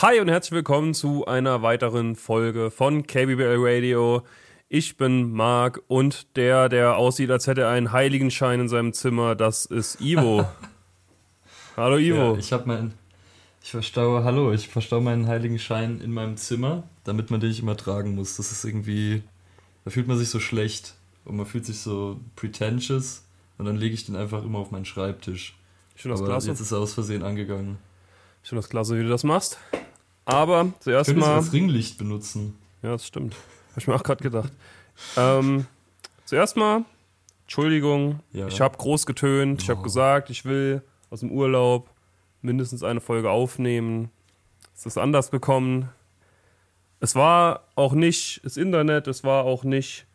Hi und herzlich willkommen zu einer weiteren Folge von KBBL Radio. Ich bin Marc und der, der aussieht, als hätte er einen Heiligenschein in seinem Zimmer, das ist Ivo. Hallo Ivo. Ja, ich habe mein, ich verstaue, hallo, ich verstaue meinen Heiligenschein in meinem Zimmer, damit man den nicht immer tragen muss. Das ist irgendwie, da fühlt man sich so schlecht und man fühlt sich so pretentious und dann lege ich den einfach immer auf meinen Schreibtisch. Finde das Aber klasse. jetzt ist er aus Versehen angegangen. Ich finde das klasse, wie du das machst. Aber zuerst Ich mal. als Ringlicht benutzen. Ja, das stimmt. Habe ich mir auch gerade gedacht. Ähm, zuerst mal, Entschuldigung, Ja. ich habe groß getönt. Ich habe Oh. gesagt, ich will aus dem Urlaub mindestens eine Folge aufnehmen. Es ist anders bekommen. Es war auch nicht das Internet, es war auch nicht.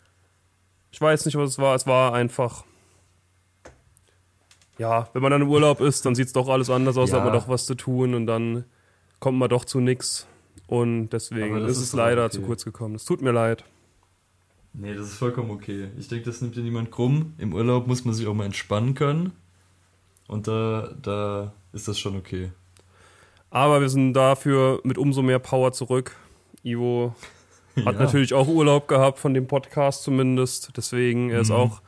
Ich weiß nicht, was es war. Es war einfach. Ja, wenn man dann im Urlaub ist, dann sieht es doch alles anders aus, Ja. hat man doch was zu tun und dann kommt man doch zu nix. Und deswegen ist ist es leider okay. zu kurz gekommen. Es tut mir leid. Nee, das ist vollkommen okay. Ich denke, das nimmt dir niemand krumm. Im Urlaub muss man sich auch mal entspannen können. Und da, da ist das schon okay. Aber wir sind dafür mit umso mehr Power zurück. Ivo hat Ja. natürlich auch Urlaub gehabt von dem Podcast zumindest. Deswegen, er ist Mhm. auch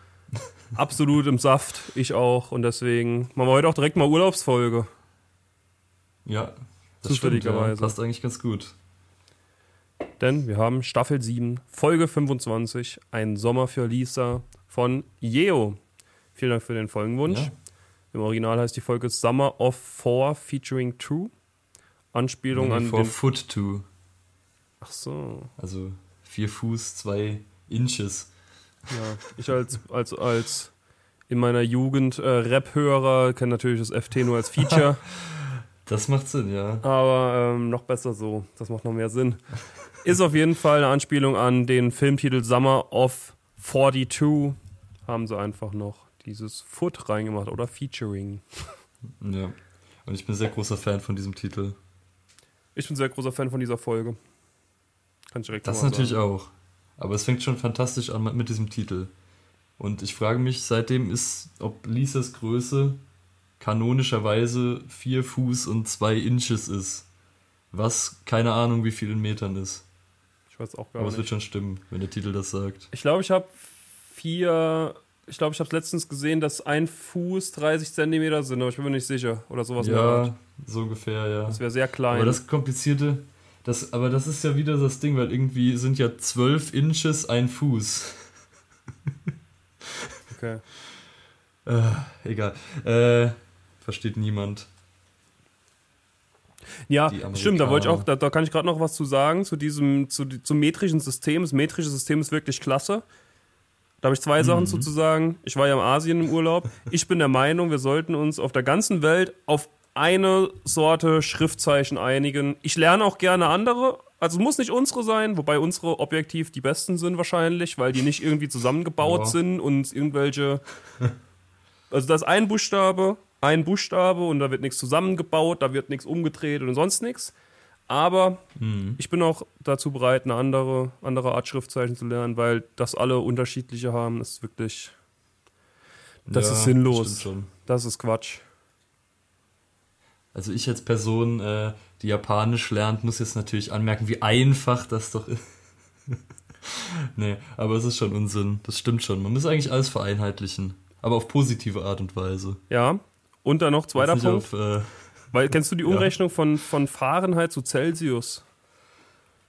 absolut im Saft. Ich auch. Und deswegen machen wir heute auch direkt mal Urlaubsfolge. Ja, das stimmt, ja. Zufälligerweise. Passt eigentlich ganz gut. Denn wir haben Staffel 7, Folge 25, ein Sommer für Lisa von Yeo. Vielen Dank für den Folgenwunsch. Ja. Im Original heißt die Folge Summer of Four featuring True. Anspielung an For den. foot to. Ach so. Also vier Fuß, zwei Inches. Ja, ich als, als, als in meiner Jugend äh, Rap-Hörer kenne natürlich das FT nur als Feature, Das macht Sinn, ja. aber ähm, noch besser so. Das macht noch mehr Sinn. Ist auf jeden Fall eine Anspielung an den Filmtitel Summer of 42. Haben sie einfach noch dieses Foot reingemacht oder Featuring. Ja. Und ich bin sehr großer Fan von diesem Titel. Ich bin sehr großer Fan von dieser Folge. Kann ich direkt Das natürlich sagen. auch. Aber es fängt schon fantastisch an mit diesem Titel. Und ich frage mich, seitdem ist, ob Lisas Größe kanonischerweise vier Fuß und zwei Inches ist. Was keine Ahnung, wie viel in Metern ist. Ich weiß auch gar Aber es wird nicht. schon stimmen, wenn der Titel das sagt. Ich glaube, ich habe vier. Ich glaube, ich habe letztens gesehen, dass ein Fuß 30 Zentimeter sind, aber ich bin mir nicht sicher. Oder sowas ja, so ungefähr, ja. Das wäre sehr klein. Aber das Komplizierte, das, aber das ist ja wieder das Ding, weil irgendwie sind ja zwölf Inches ein Fuß. okay. Äh, egal. Äh, versteht niemand. Ja, stimmt, da wollte ich auch, da, da kann ich gerade noch was zu sagen, zu diesem, zu, zum metrischen System. Das metrische System ist wirklich klasse. Da habe ich zwei Sachen zu, zu sagen. Ich war ja in Asien im Urlaub. Ich bin der Meinung, wir sollten uns auf der ganzen Welt auf eine Sorte Schriftzeichen einigen. Ich lerne auch gerne andere. Also es muss nicht unsere sein, wobei unsere objektiv die besten sind wahrscheinlich, weil die nicht irgendwie zusammengebaut Ja. sind und irgendwelche. Also da ist ein Buchstabe, ein Buchstabe und da wird nichts zusammengebaut, da wird nichts umgedreht und sonst nichts. Aber Mhm. ich bin auch dazu bereit, eine andere, andere Art Schriftzeichen zu lernen, weil das alle unterschiedliche haben, ist wirklich. Das ist sinnlos. Das ist Quatsch. Also ich als Person, äh, die Japanisch lernt, muss jetzt natürlich anmerken, wie einfach das doch ist. nee, aber es ist schon Unsinn. Das stimmt schon. Man muss eigentlich alles vereinheitlichen. Aber auf positive Art und Weise. Ja. Und dann noch zweiter Punkt. Auf, äh, Weil, kennst du die Ja. Umrechnung von, von Fahrenheit zu Celsius?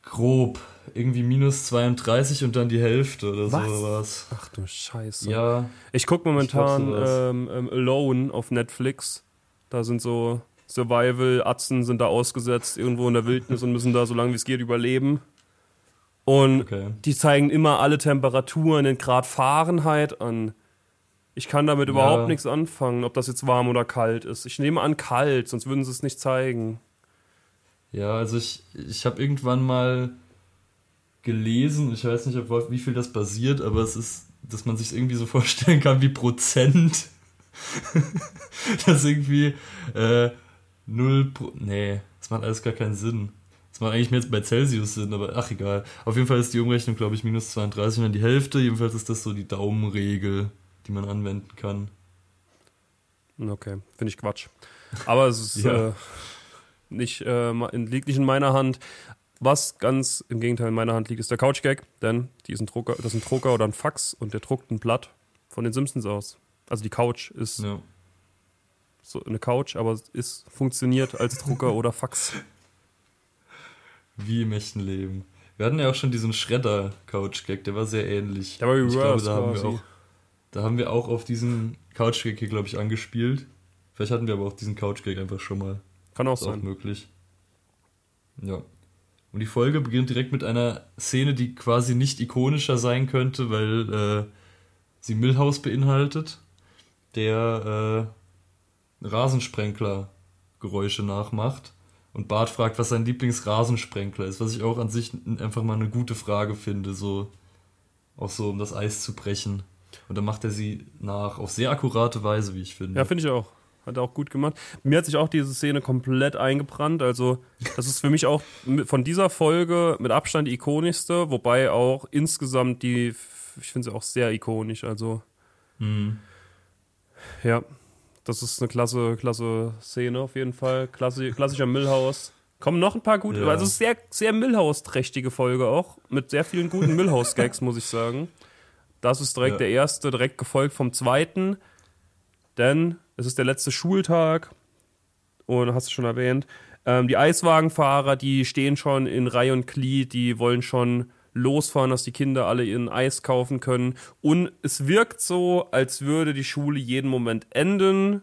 grob. Irgendwie minus 32 und dann die Hälfte oder Was? so was. Ach du Scheiße. Ja, Ich gucke momentan Ich ähm, ähm, Alone auf Netflix. Da sind so Survival-Atzen sind da ausgesetzt irgendwo in der Wildnis und müssen da so lange wie es geht überleben. Und okay. die zeigen immer alle Temperaturen in Grad Fahrenheit an. Ich kann damit Ja. überhaupt nichts anfangen, ob das jetzt warm oder kalt ist. Ich nehme an kalt, sonst würden sie es nicht zeigen. Ja, also ich, ich habe irgendwann mal gelesen, ich weiß nicht, auf wie viel das basiert, aber es ist, dass man sich irgendwie so vorstellen kann wie Prozent. dass irgendwie äh, null Pro nee, das macht alles gar keinen Sinn. Das macht eigentlich mehr jetzt bei Celsius Sinn, aber ach egal. Auf jeden Fall ist die Umrechnung, glaube ich, minus 32 und dann die Hälfte. Jedenfalls ist das so die Daumenregel, die man anwenden kann. Okay, finde ich Quatsch. Aber es ist, Ja. äh, nicht, äh, liegt nicht in meiner Hand. Was ganz im Gegenteil in meiner Hand liegt, ist der Couch-Gag, denn die ist ein Drucker, das ist ein Drucker oder ein Fax und der druckt ein Blatt von den Simpsons aus. Also die Couch ist ja. So eine Couch, aber es funktioniert als Drucker oder Fax. Wie im echten Leben. Wir hatten ja auch schon diesen Schredder-Couch-Gag, der war sehr ähnlich. Der war ich glaube, da haben, wir auch, da haben wir auch auf diesen Couch-Gag hier, glaube ich, angespielt. Vielleicht hatten wir aber auch diesen Couch-Gag einfach schon mal. Kann auch ist sein. Auch möglich. Ja. Und die Folge beginnt direkt mit einer Szene, die quasi nicht ikonischer sein könnte, weil äh, sie Millhaus beinhaltet, der äh, Rasensprenkler-Geräusche nachmacht. Und Bart fragt, was sein Lieblingsrasensprenkler ist, was ich auch an sich einfach mal eine gute Frage finde, so auch so, um das Eis zu brechen. Und dann macht er sie nach, auf sehr akkurate Weise, wie ich finde. Ja, finde ich auch. Hat er auch gut gemacht. Mir hat sich auch diese Szene komplett eingebrannt. Also, das ist für mich auch von dieser Folge mit Abstand die ikonischste, wobei auch insgesamt die, ich finde sie auch sehr ikonisch. Also, mhm. ja, das ist eine klasse, klasse Szene auf jeden Fall. Klasse, klassischer Millhaus. Kommen noch ein paar gute, ja. also es ist sehr, sehr Millhaus-trächtige Folge auch, mit sehr vielen guten Millhaus-Gags, muss ich sagen. Das ist direkt ja. der erste, direkt gefolgt vom zweiten, denn es ist der letzte Schultag und hast du schon erwähnt, ähm, die Eiswagenfahrer, die stehen schon in Reihe und Glied, die wollen schon losfahren, dass die Kinder alle ihren Eis kaufen können. Und es wirkt so, als würde die Schule jeden Moment enden.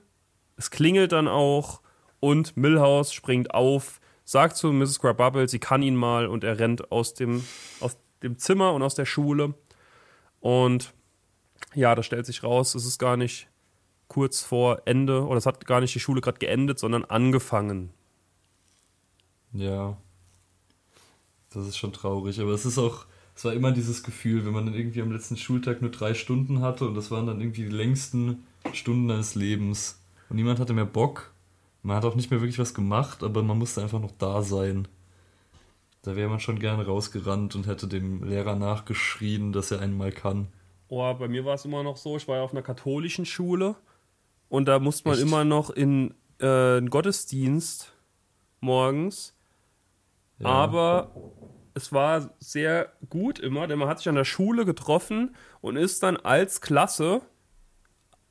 Es klingelt dann auch und Millhouse springt auf, sagt zu Mrs. Crabubble, sie kann ihn mal und er rennt aus dem, aus dem Zimmer und aus der Schule. Und ja, da stellt sich raus, es ist gar nicht kurz vor Ende oder es hat gar nicht die Schule gerade geendet, sondern angefangen. Ja. Das ist schon traurig, aber es ist auch, es war immer dieses Gefühl, wenn man dann irgendwie am letzten Schultag nur drei Stunden hatte und das waren dann irgendwie die längsten Stunden deines Lebens. Und niemand hatte mehr Bock. Man hat auch nicht mehr wirklich was gemacht, aber man musste einfach noch da sein. Da wäre man schon gerne rausgerannt und hätte dem Lehrer nachgeschrien, dass er einen mal kann. Oh, bei mir war es immer noch so, ich war ja auf einer katholischen Schule und da musste man Echt? immer noch in äh, einen Gottesdienst morgens. Ja. Aber es war sehr gut immer, denn man hat sich an der Schule getroffen und ist dann als Klasse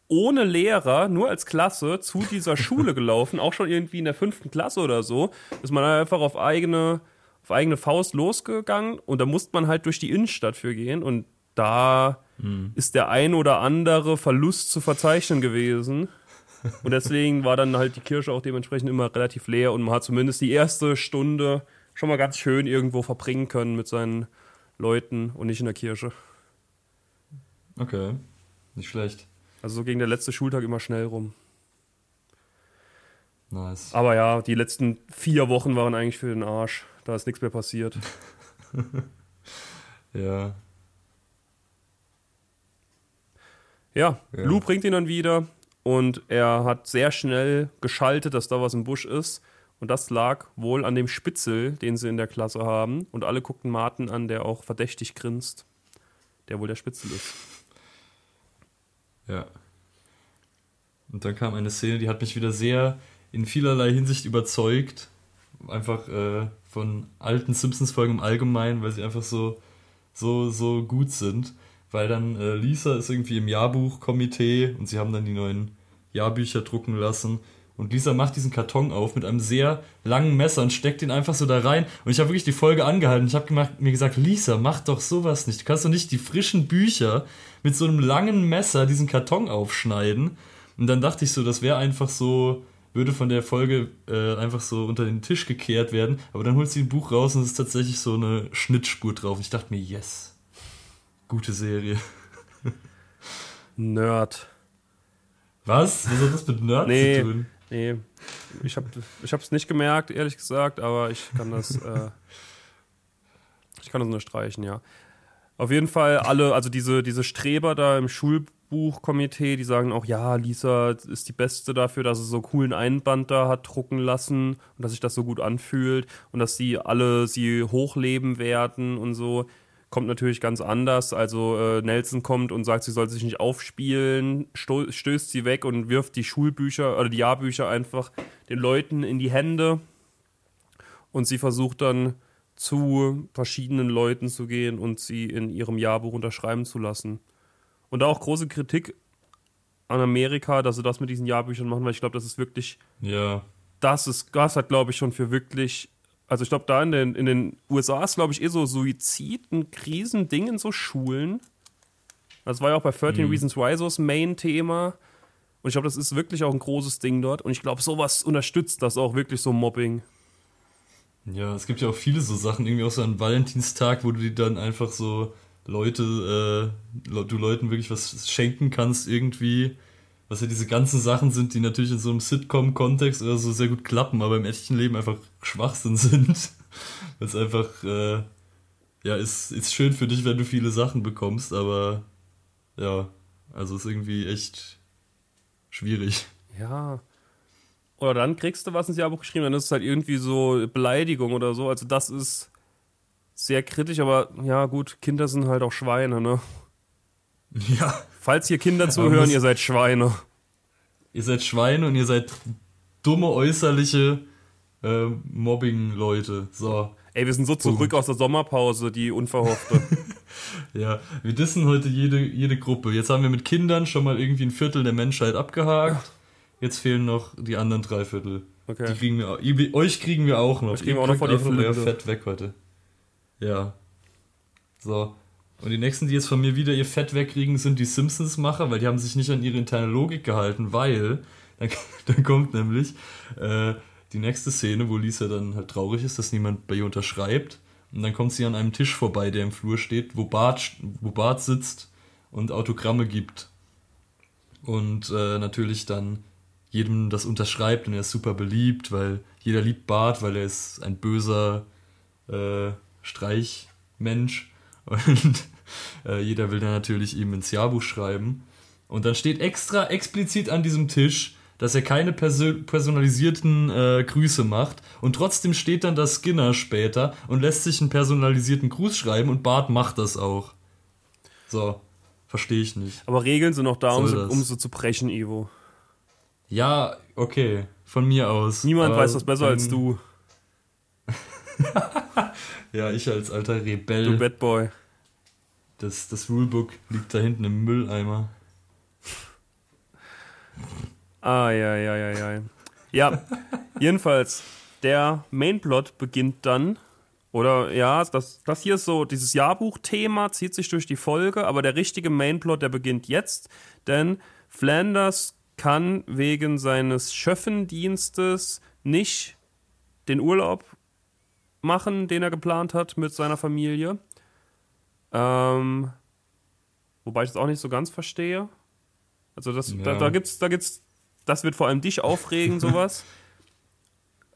ohne Lehrer, nur als Klasse zu dieser Schule gelaufen, auch schon irgendwie in der fünften Klasse oder so, ist man einfach auf eigene, auf eigene Faust losgegangen und da musste man halt durch die Innenstadt für gehen und da mhm. ist der ein oder andere Verlust zu verzeichnen gewesen. Und deswegen war dann halt die Kirche auch dementsprechend immer relativ leer und man hat zumindest die erste Stunde schon mal ganz schön irgendwo verbringen können mit seinen Leuten und nicht in der Kirche. Okay, nicht schlecht. Also so ging der letzte Schultag immer schnell rum. Nice. Aber ja, die letzten vier Wochen waren eigentlich für den Arsch. Da ist nichts mehr passiert. ja. Ja, ja, Lou bringt ihn dann wieder und er hat sehr schnell geschaltet, dass da was im Busch ist. Und das lag wohl an dem Spitzel, den sie in der Klasse haben. Und alle guckten Martin an, der auch verdächtig grinst, der wohl der Spitzel ist. Ja. Und dann kam eine Szene, die hat mich wieder sehr in vielerlei Hinsicht überzeugt. Einfach äh, von alten Simpsons-Folgen im Allgemeinen, weil sie einfach so, so, so gut sind. Weil dann äh, Lisa ist irgendwie im Jahrbuchkomitee und sie haben dann die neuen Jahrbücher drucken lassen. Und Lisa macht diesen Karton auf mit einem sehr langen Messer und steckt ihn einfach so da rein. Und ich habe wirklich die Folge angehalten. Ich habe mir gesagt, Lisa, mach doch sowas nicht. Du kannst doch nicht die frischen Bücher mit so einem langen Messer diesen Karton aufschneiden. Und dann dachte ich so, das wäre einfach so, würde von der Folge äh, einfach so unter den Tisch gekehrt werden. Aber dann holt sie ein Buch raus und es ist tatsächlich so eine Schnittspur drauf. Ich dachte mir, yes. Gute Serie. Nerd. Was? Was hat das mit Nerd nee, zu tun? Nee, ich habe es nicht gemerkt, ehrlich gesagt, aber ich kann das, äh, ich kann das nur streichen, ja. Auf jeden Fall alle, also diese, diese Streber da im Schulbuchkomitee, die sagen auch, ja, Lisa ist die Beste dafür, dass sie so coolen Einband da hat drucken lassen und dass sich das so gut anfühlt und dass sie alle sie hochleben werden und so kommt natürlich ganz anders. Also äh, Nelson kommt und sagt, sie soll sich nicht aufspielen, stößt sie weg und wirft die Schulbücher oder die Jahrbücher einfach den Leuten in die Hände. Und sie versucht dann zu verschiedenen Leuten zu gehen und sie in ihrem Jahrbuch unterschreiben zu lassen. Und da auch große Kritik an Amerika, dass sie das mit diesen Jahrbüchern machen, weil ich glaube, das ist wirklich. Ja. Das ist, das hat, glaube ich, schon für wirklich. Also ich glaube, da in den, in den USA ist, glaube ich, eh so Suizid ein Krisending in so Schulen. Das war ja auch bei 13 mhm. Reasons Why so das Main-Thema. Und ich glaube, das ist wirklich auch ein großes Ding dort. Und ich glaube, sowas unterstützt das auch wirklich so Mobbing. Ja, es gibt ja auch viele so Sachen, irgendwie auch so an Valentinstag, wo du dir dann einfach so Leute, äh, du Leuten wirklich was schenken kannst irgendwie. Was ja diese ganzen Sachen sind, die natürlich in so einem Sitcom-Kontext oder so sehr gut klappen, aber im echten Leben einfach Schwachsinn sind. Weil es einfach, äh, ja, ist, ist schön für dich, wenn du viele Sachen bekommst, aber ja, also ist irgendwie echt schwierig. Ja. Oder dann kriegst du was ins Jahrbuch geschrieben, dann ist es halt irgendwie so Beleidigung oder so. Also das ist sehr kritisch, aber ja gut, Kinder sind halt auch Schweine, ne? Ja. Falls hier Kinder zuhören, ihr seid Schweine. Ihr seid Schweine und ihr seid dumme äußerliche äh, Mobbing-Leute. So. Ey, wir sind so Punkt. zurück aus der Sommerpause, die unverhoffte. ja, wir dissen heute jede, jede Gruppe. Jetzt haben wir mit Kindern schon mal irgendwie ein Viertel der Menschheit abgehakt. Jetzt fehlen noch die anderen drei Viertel. Okay. Die kriegen wir, euch kriegen wir auch noch. Ich kriegen wir auch noch vor die Flinte. Fett weg heute. Ja. So. Und die nächsten, die jetzt von mir wieder ihr Fett wegkriegen, sind die Simpsons-Macher, weil die haben sich nicht an ihre interne Logik gehalten, weil dann, dann kommt nämlich äh, die nächste Szene, wo Lisa dann halt traurig ist, dass niemand bei ihr unterschreibt. Und dann kommt sie an einem Tisch vorbei, der im Flur steht, wo Bart, wo Bart sitzt und Autogramme gibt. Und äh, natürlich dann jedem das unterschreibt und er ist super beliebt, weil jeder liebt Bart, weil er ist ein böser äh, Streichmensch und äh, jeder will dann natürlich ihm ins Jahrbuch schreiben. Und dann steht extra explizit an diesem Tisch, dass er keine perso personalisierten äh, Grüße macht. Und trotzdem steht dann das Skinner später und lässt sich einen personalisierten Gruß schreiben und Bart macht das auch. So, verstehe ich nicht. Aber Regeln sind auch da, um, so, um so zu brechen, Ivo. Ja, okay, von mir aus. Niemand weiß das besser als du. ja, ich als alter Rebell. Du Bad Boy. Das, das Rulebook liegt da hinten im Mülleimer. Ah, ja, ja, ja, ja. Ja, jedenfalls, der Mainplot beginnt dann, oder ja, das, das hier ist so, dieses Jahrbuch-Thema zieht sich durch die Folge, aber der richtige Mainplot, der beginnt jetzt, denn Flanders kann wegen seines Schöffendienstes nicht den Urlaub machen, den er geplant hat mit seiner Familie. Ähm, wobei ich das auch nicht so ganz verstehe. Also das, ja. da, da gibt's, da gibt's, das wird vor allem dich aufregen, sowas.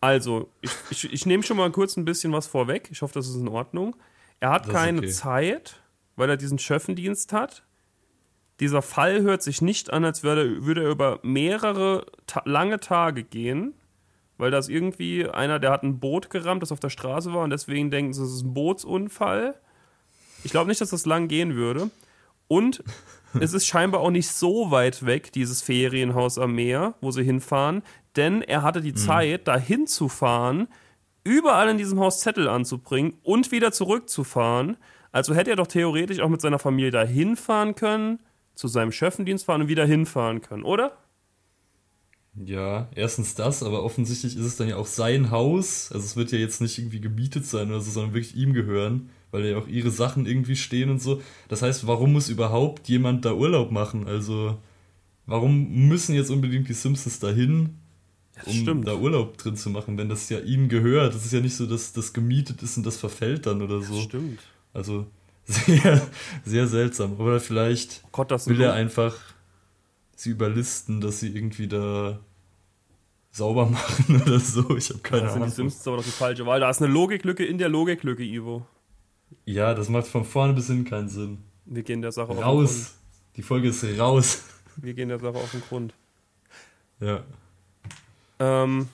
also, ich, ich, ich nehme schon mal kurz ein bisschen was vorweg. Ich hoffe, das ist in Ordnung. Er hat das keine okay. Zeit, weil er diesen Schöffendienst hat. Dieser Fall hört sich nicht an, als würde, würde er über mehrere ta lange Tage gehen weil das irgendwie einer, der hat ein Boot gerammt, das auf der Straße war und deswegen denken sie, es ist ein Bootsunfall. Ich glaube nicht, dass das lang gehen würde. Und es ist scheinbar auch nicht so weit weg, dieses Ferienhaus am Meer, wo sie hinfahren, denn er hatte die mhm. Zeit, da hinzufahren, überall in diesem Haus Zettel anzubringen und wieder zurückzufahren. Also hätte er doch theoretisch auch mit seiner Familie da hinfahren können, zu seinem Schöffendienst fahren und wieder hinfahren können, oder? Ja, erstens das, aber offensichtlich ist es dann ja auch sein Haus. Also es wird ja jetzt nicht irgendwie gemietet sein oder so, sondern wirklich ihm gehören, weil ja auch ihre Sachen irgendwie stehen und so. Das heißt, warum muss überhaupt jemand da Urlaub machen? Also, warum müssen jetzt unbedingt die Simpsons dahin, um stimmt. da Urlaub drin zu machen, wenn das ja ihm gehört? Das ist ja nicht so, dass das gemietet ist und das verfällt dann oder so. Das stimmt. Also, sehr, sehr seltsam. Oder vielleicht oh Gott, will er einfach sie überlisten, dass sie irgendwie da sauber machen oder so. Ich habe keine ja, Ahnung. Die Simpsons aber doch die falsche Wahl. Da ist eine Logiklücke in der Logiklücke, Ivo. Ja, das macht von vorne bis hin keinen Sinn. Wir gehen der Sache raus. auf den Grund. Die Folge ist raus. Wir gehen der Sache auf den Grund. Ja. Ähm,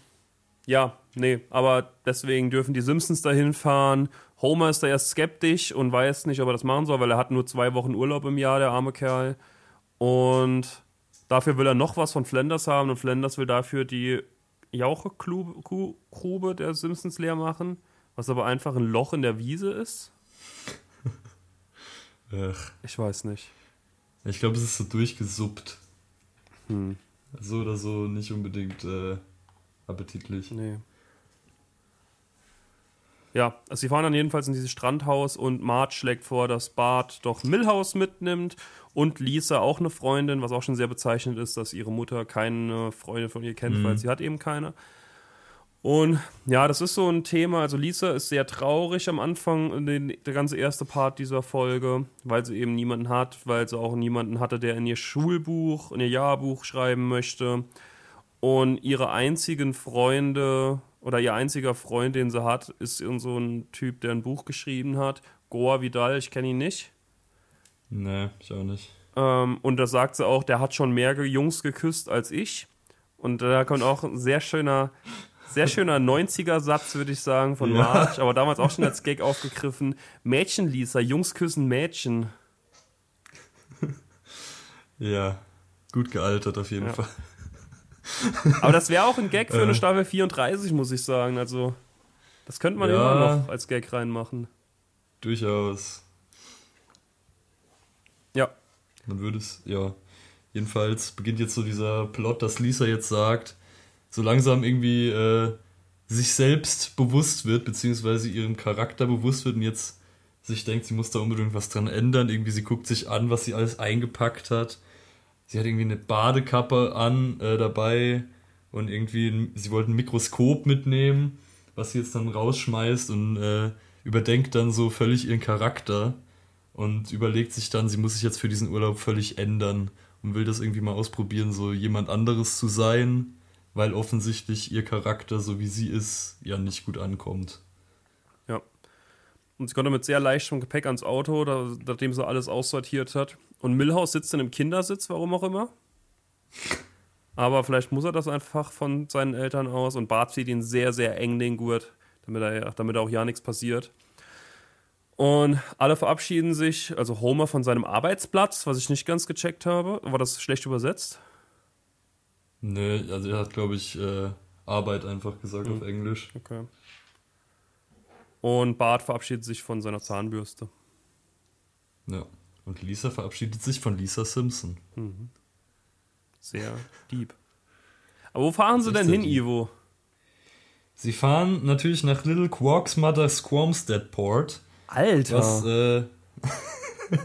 ja, nee, aber deswegen dürfen die Simpsons dahin fahren. Homer ist da erst skeptisch und weiß nicht, ob er das machen soll, weil er hat nur zwei Wochen Urlaub im Jahr, der arme Kerl. Und Dafür will er noch was von Flanders haben und Flanders will dafür die Jauchegrube der Simpsons leer machen, was aber einfach ein Loch in der Wiese ist. Ach, Ich weiß nicht. ich glaube, es ist so durchgesuppt. Hm, So oder so nicht unbedingt äh, appetitlich. nee. Ja, also sie fahren dann jedenfalls in dieses Strandhaus und Marge schlägt vor, dass Bart doch Millhouse mitnimmt und Lisa auch eine Freundin, was auch schon sehr bezeichnend ist, dass ihre Mutter keine Freundin von ihr kennt, Mhm. weil sie hat eben keine. Und ja, das ist so ein Thema. Also Lisa ist sehr traurig am Anfang, den, der ganze erste Part dieser Folge, weil sie eben niemanden hat, weil sie auch niemanden hatte, der in ihr Schulbuch, in ihr Jahrbuch schreiben möchte. Und ihre einzigen Freunde oder ihr einziger Freund, den sie hat, ist irgend so ein Typ, der ein Buch geschrieben hat. Goa Vidal, ich kenne ihn nicht. Nee, ich auch nicht. Ähm, und da sagt sie auch, der hat schon mehr Jungs geküsst als ich. Und da kommt auch ein sehr schöner, sehr schöner 90er-Satz, würde ich sagen, von Ja. Marge, aber damals auch schon als Gag aufgegriffen. Mädchen, Lisa, Jungs küssen Mädchen. Ja, gut gealtert auf jeden Ja. Fall. Aber das wäre auch ein Gag für eine Äh. Staffel 34, muss ich sagen. Also, das könnte man Ja. immer noch als Gag reinmachen. Durchaus. Ja, Man würde es, ja. Jedenfalls beginnt jetzt so dieser Plot, dass Lisa jetzt sagt, so langsam irgendwie äh, sich selbst bewusst wird, beziehungsweise ihrem Charakter bewusst wird und jetzt sich denkt, sie muss da unbedingt was dran ändern. Irgendwie, sie guckt sich an, was sie alles eingepackt hat. Sie hat irgendwie eine Badekappe an äh, dabei und irgendwie, sie wollte ein Mikroskop mitnehmen, was sie jetzt dann rausschmeißt und äh, überdenkt dann so völlig ihren Charakter und überlegt sich dann, sie muss sich jetzt für diesen Urlaub völlig ändern und will das irgendwie mal ausprobieren, so jemand anderes zu sein, weil offensichtlich ihr Charakter, so wie sie ist, ja nicht gut ankommt. ja. Und sie konnte mit sehr leichtem Gepäck ans Auto, da, nachdem sie alles aussortiert hat. Und Millhouse sitzt dann im Kindersitz, warum auch immer. Aber vielleicht muss er das einfach von seinen Eltern aus. Und Bart zieht ihn sehr, sehr eng den Gurt, damit, er, damit auch ja nichts passiert. Und alle verabschieden sich, also Homer von seinem Arbeitsplatz, was ich nicht ganz gecheckt habe. War das schlecht übersetzt? Nö, also er hat, glaube ich, äh, Arbeit einfach gesagt Mhm. auf Englisch. Okay. Und Bart verabschiedet sich von seiner Zahnbürste. Ja. Und Lisa verabschiedet sich von Lisa Simpson. Sehr deep. Aber wo fahren sie denn hin, deep. Ivo? Sie fahren natürlich nach Little Quark's Mother Squamstead Port, Alter. was äh,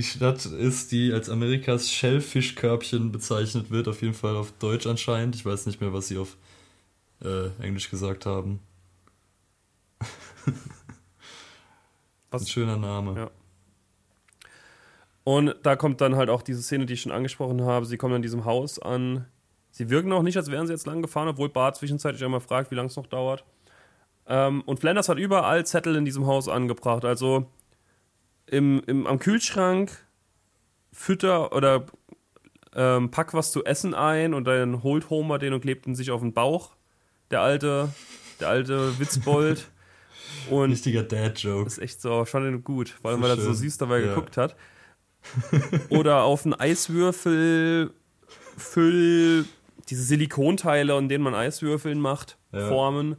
die Stadt ist, die als Amerikas Shellfischkörbchen bezeichnet wird, auf jeden Fall auf Deutsch anscheinend. Ich weiß nicht mehr, was sie auf äh, Englisch gesagt haben. Was- Ein schöner Name. Ja. Und da kommt dann halt auch diese Szene, die ich schon angesprochen habe. Sie kommen an diesem Haus an. Sie wirken auch nicht, als wären sie jetzt lang gefahren, obwohl Bart zwischenzeitlich einmal fragt, wie lange es noch dauert. Ähm, und Flanders hat überall Zettel in diesem Haus angebracht. Also im, im, am Kühlschrank Fütter oder ähm, pack was zu essen ein und dann holt Homer den und klebt ihn sich auf den Bauch. Der alte, der alte Witzbold. Und Richtiger Dad-Joke. ist echt so, schon gut, vor allem So weil er so süß dabei Ja. geguckt hat. Oder auf einen Eiswürfel Füll, diese Silikonteile, in denen man Eiswürfeln macht, Ja. formen.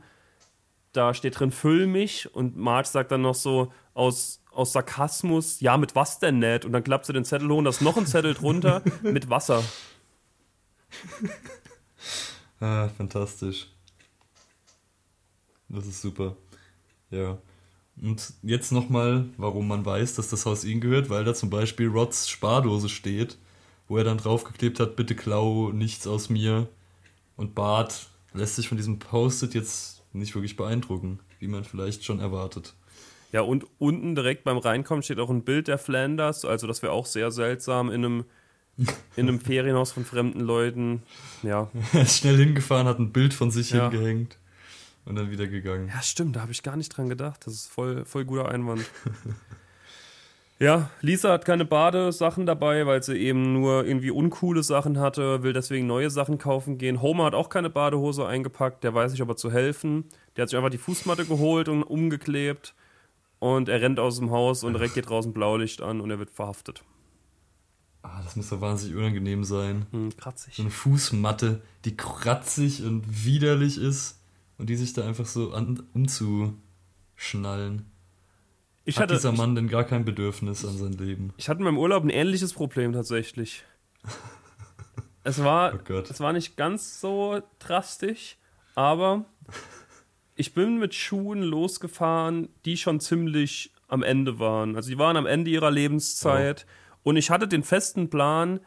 Da steht drin, füll mich. Und Marge sagt dann noch so aus, aus Sarkasmus, ja, mit was denn nicht? Und dann klappt sie den Zettel hoch und da ist noch ein Zettel drunter mit Wasser. Ah, fantastisch. Das ist super. Ja. Und jetzt nochmal, warum man weiß, dass das Haus ihnen gehört, weil da zum Beispiel Rods Spardose steht, wo er dann draufgeklebt hat, bitte klau nichts aus mir. Und Bart lässt sich von diesem Post-it jetzt nicht wirklich beeindrucken, wie man vielleicht schon erwartet. Ja, und unten direkt beim Reinkommen steht auch ein Bild der Flanders. Also, das wäre auch sehr seltsam in einem, in einem Ferienhaus von fremden Leuten. Ja, Er ist schnell hingefahren, hat ein Bild von sich Ja. hingehängt und dann wieder gegangen. Ja, stimmt, da habe ich gar nicht dran gedacht. Das ist voll, voll guter Einwand. ja, Lisa hat keine Badesachen dabei, weil sie eben nur irgendwie uncoole Sachen hatte, will deswegen neue Sachen kaufen gehen. Homer hat auch keine Badehose eingepackt, der weiß nicht, ob er zu helfen. Der hat sich einfach die Fußmatte geholt und umgeklebt. Und er rennt aus dem Haus und direkt geht draußen Blaulicht an und er wird verhaftet. Ah, das muss doch wahnsinnig unangenehm sein. Hm, kratzig. So eine Fußmatte, die kratzig und widerlich ist und die sich da einfach so an, umzuschnallen. Ich Hat hatte, dieser Mann denn gar kein Bedürfnis an sein Leben? ich hatte in meinem Urlaub ein ähnliches Problem tatsächlich. Es war, Oh es war nicht ganz so drastisch, aber ich bin mit Schuhen losgefahren, die schon ziemlich am Ende waren. Also die waren am Ende ihrer Lebenszeit. Und ich hatte den festen Plan,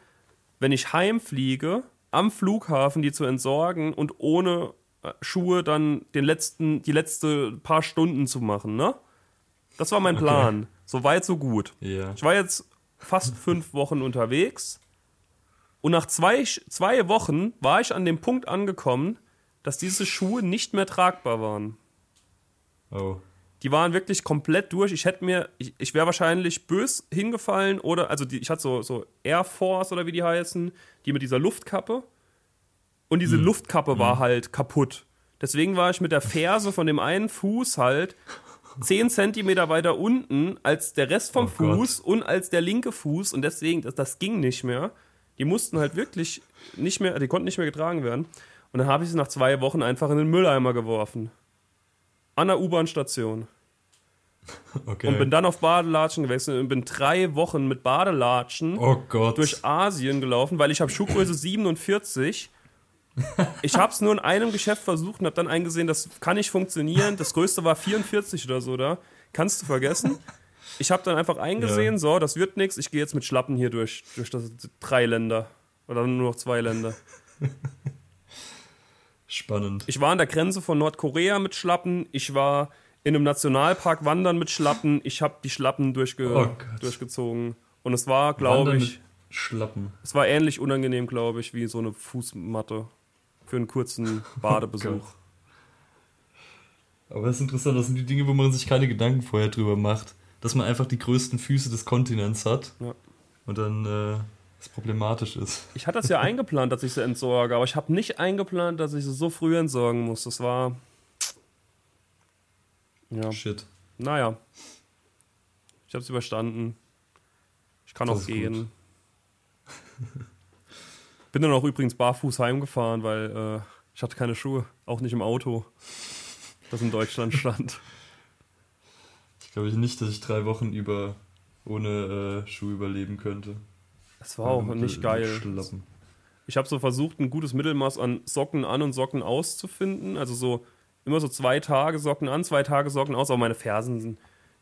wenn ich heimfliege, am Flughafen die zu entsorgen und ohne äh, Schuhe dann den letzten, die letzte paar Stunden zu machen, ne? Das war mein Plan. So weit, so gut. Ja. Ich war jetzt fast fünf Wochen unterwegs und nach zwei, zwei Wochen war ich an dem Punkt angekommen, dass diese Schuhe nicht mehr tragbar waren. Oh. Die waren wirklich komplett durch. Ich hätte mir, ich, ich wäre wahrscheinlich bös hingefallen oder, also die, ich hatte so, so Air Force oder wie die heißen, die mit dieser Luftkappe. Und diese Luftkappe war halt kaputt. Deswegen war ich mit der Ferse von dem einen Fuß halt 10 Zentimeter weiter unten als der Rest vom Oh Gott. Fuß und als der linke Fuß. Und deswegen, das, das ging nicht mehr. Die mussten halt wirklich nicht mehr, die konnten nicht mehr getragen werden. Und dann habe ich sie nach zwei Wochen einfach in den Mülleimer geworfen. An der U-Bahn-Station. Okay. Und bin dann auf Badelatschen gewechselt und bin drei Wochen mit Badelatschen oh Gott. durch Asien gelaufen, weil ich habe Schuhgröße 47. Ich habe es nur in einem Geschäft versucht und habe dann eingesehen, das kann nicht funktionieren. Das größte war 44 oder so da. Kannst du vergessen. Ich habe dann einfach eingesehen, Ja. so, das wird nichts. Ich gehe jetzt mit Schlappen hier durch, durch das drei Länder. Oder nur noch zwei Länder. Spannend. Ich war an der Grenze von Nordkorea mit Schlappen. Ich war in einem Nationalpark wandern mit Schlappen. Ich habe die Schlappen durchge Oh durchgezogen. Und es war, glaube ich, Schlappen. es war ähnlich unangenehm, glaube ich, wie so eine Fußmatte für einen kurzen Badebesuch. Gott. Aber das ist interessant, das sind die Dinge, wo man sich keine Gedanken vorher drüber macht. Dass man einfach die größten Füße des Kontinents hat Ja. und dann äh, es problematisch ist. Ich hatte das ja eingeplant, dass ich sie entsorge, aber ich habe nicht eingeplant, dass ich sie so früh entsorgen muss. Das war. Ja, Shit. naja. Ich habe es überstanden. Ich kann Das auch gehen. Bin dann auch übrigens barfuß heimgefahren, weil äh, ich hatte keine Schuhe, auch nicht im Auto, das in Deutschland stand. Ich glaube nicht, dass ich drei Wochen über ohne äh, Schuh überleben könnte. Das war auch nicht geil. Schlappen. Ich habe so versucht, ein gutes Mittelmaß an Socken an und Socken aus zu finden. Also so immer so zwei Tage Socken an, zwei Tage Socken aus. Aber meine Fersen,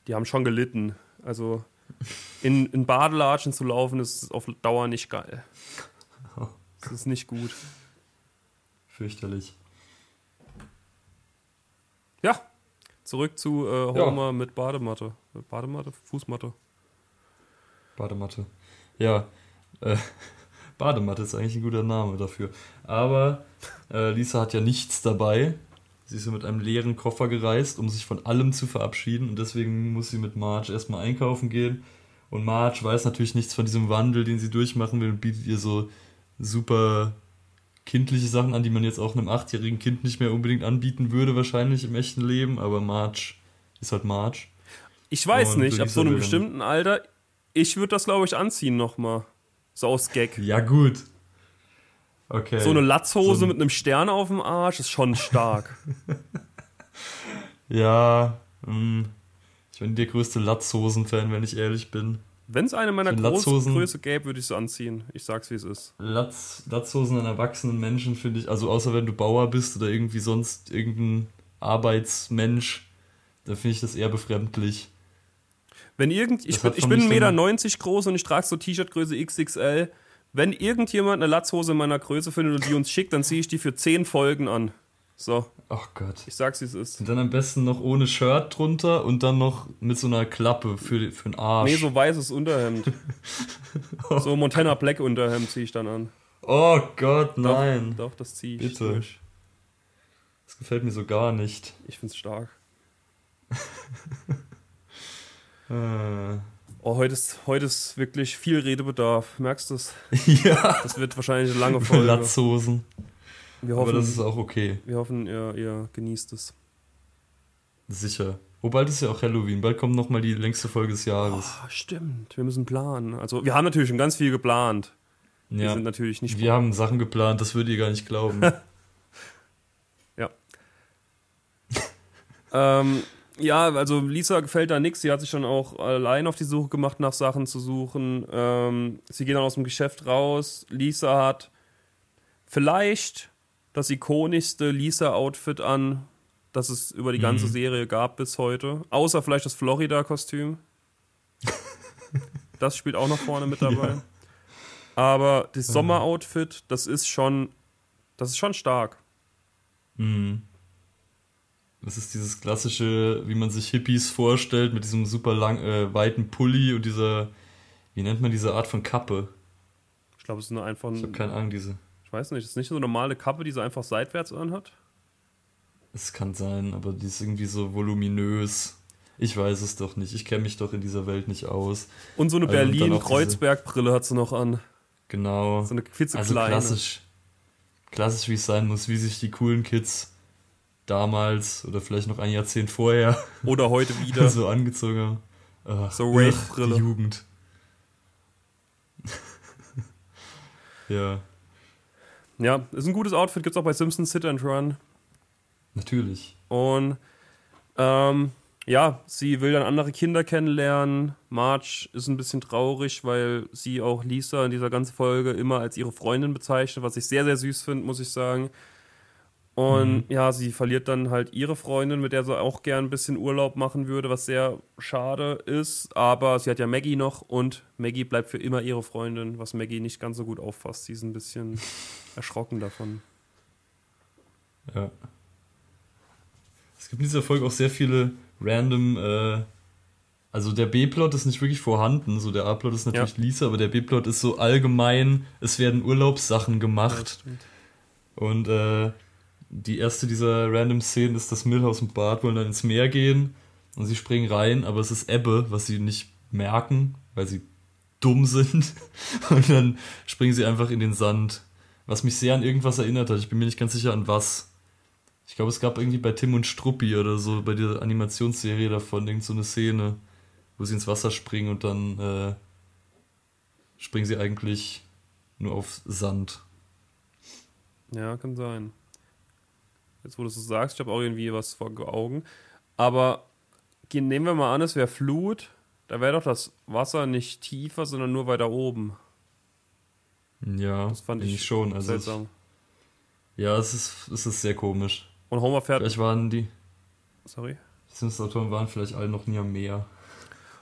die haben schon gelitten. Also in, in Badelatschen zu laufen, ist auf Dauer nicht geil. Das ist nicht gut. Fürchterlich. Ja, zurück zu äh, Ja. Homer mit Badematte. Badematte? Fußmatte. Badematte. Ja, äh, Badematte ist eigentlich ein guter Name dafür. Aber äh, Lisa hat ja nichts dabei. Sie ist ja mit einem leeren Koffer gereist, um sich von allem zu verabschieden. Und deswegen muss sie mit Marge erstmal einkaufen gehen. Und Marge weiß natürlich nichts von diesem Wandel, den sie durchmachen will und bietet ihr so super kindliche Sachen an, die man jetzt auch einem achtjährigen Kind nicht mehr unbedingt anbieten würde, wahrscheinlich im echten Leben. Aber Marge ist halt Marge. Ich weiß Und nicht, ab so einem bestimmten Alter, ich würde das, glaube ich, anziehen nochmal. So aus Gag. Ja, gut. Okay. So eine Latzhose So ein- mit einem Stern auf dem Arsch ist schon stark. Ja, mh. ich bin der größte Latzhosen-Fan, wenn ich ehrlich bin. Wenn es eine meiner großen Größe gäbe, würde ich sie anziehen. Ich sag's, wie es ist. Latz, Latzhosen an erwachsenen Menschen finde ich, also außer wenn du Bauer bist oder irgendwie sonst irgendein Arbeitsmensch, dann finde ich das eher befremdlich. Wenn irgend, ich ich bin mich 1,90 so eine- Meter groß und ich trage so T-Shirt-Größe XXL. Wenn irgendjemand eine Latzhose in meiner Größe findet und die uns schickt, dann ziehe ich die für 10 Folgen an. So, Oh Gott. ich sag's, wie es ist. Und dann am besten noch ohne Shirt drunter und dann noch mit so einer Klappe für, für den Arsch. Nee, so weißes Unterhemd. so Montana Black Unterhemd ziehe ich dann an. oh Gott, Doch, nein. Doch, das ziehe ich Bitte. durch. Das gefällt mir so gar nicht. Ich find's stark. Äh. Oh, heute ist, heute ist wirklich viel Redebedarf. Merkst du es? ja. Das wird wahrscheinlich eine lange Folge. Latzhosen. Wir Aber hoffen, das ist auch okay. wir hoffen ihr, ihr genießt es. Sicher. Oh, bald ist ja auch Halloween. Bald kommt nochmal die längste Folge des Jahres. Oh, stimmt. Wir müssen planen. Also, wir haben natürlich schon ganz viel geplant. Ja. Wir sind natürlich nicht. Wir haben Sachen geplant, das würdet ihr gar nicht glauben. ja. ähm, ja, also Lisa gefällt da nichts. Sie hat sich schon auch allein auf die Suche gemacht, nach Sachen zu suchen. Ähm, sie gehen dann aus dem Geschäft raus. Lisa hat vielleicht das ikonischste Lisa-Outfit an, das es über die ganze Mhm. Serie gab bis heute. Außer vielleicht das Florida-Kostüm. das spielt auch noch vorne mit dabei. Ja. Aber das Sommeroutfit, das ist schon, das ist schon stark. Mhm. Das ist dieses klassische, wie man sich Hippies vorstellt, mit diesem super lang, äh, weiten Pulli und dieser, wie nennt man diese Art von Kappe? Ich glaube, es ist nur einfach, Ich habe keine Ahnung, diese. ich weiß nicht, es ist nicht so eine normale Kappe, die sie einfach seitwärts anhat. Es kann sein, aber die ist irgendwie so voluminös. Ich weiß es doch nicht. Ich kenne mich doch in dieser Welt nicht aus. Und so eine Also, Berlin-Kreuzberg-Brille hat sie noch an. Genau. So eine zu also klassisch. Klassisch, wie es sein muss, wie sich die coolen Kids damals oder vielleicht noch ein Jahrzehnt vorher Oder heute wieder. so angezogen haben. Ach, So Rave-Brille. Jugend. ja, Ja, ist ein gutes Outfit, gibt's auch bei Simpsons Sit and Run. natürlich. Und ähm, ja, sie will dann andere Kinder kennenlernen. Marge ist ein bisschen traurig, weil sie auch Lisa in dieser ganzen Folge immer als ihre Freundin bezeichnet, was ich sehr, sehr süß finde, muss ich sagen. Und Mhm. ja, sie verliert dann halt ihre Freundin, mit der sie auch gern ein bisschen Urlaub machen würde, was sehr schade ist. Aber sie hat ja Maggie noch und Maggie bleibt für immer ihre Freundin, was Maggie nicht ganz so gut auffasst. Sie ist ein bisschen erschrocken davon. Ja. Es gibt in dieser Folge auch sehr viele random, äh, also der B-Plot ist nicht wirklich vorhanden, so der A-Plot ist natürlich Lisa, aber der B-Plot ist so allgemein, es werden Urlaubssachen gemacht. Und äh, die erste dieser random Szenen ist, dass Milhouse und Bart wollen dann ins Meer gehen und sie springen rein, aber es ist Ebbe, was sie nicht merken, weil sie dumm sind. Und dann springen sie einfach in den Sand. Was mich sehr an irgendwas erinnert hat. Ich bin mir nicht ganz sicher an was. Ich glaube, es gab irgendwie bei Tim und Struppi oder so, bei der Animationsserie davon, irgend so eine Szene, wo sie ins Wasser springen und dann äh, springen sie eigentlich nur auf Sand. Ja, kann sein. Jetzt, wo du es so sagst, ich habe auch irgendwie was vor Augen. Aber nehmen wir mal an, es wäre Flut. Da wäre doch das Wasser nicht tiefer, sondern nur weiter oben. Ja, Das fand eigentlich ich schon. Also Seltsam. Ich, ja, es ist, es ist sehr komisch. Und Homer fährt. Vielleicht waren die Sorry. Simpsons-Autoren waren vielleicht alle noch nie am Meer.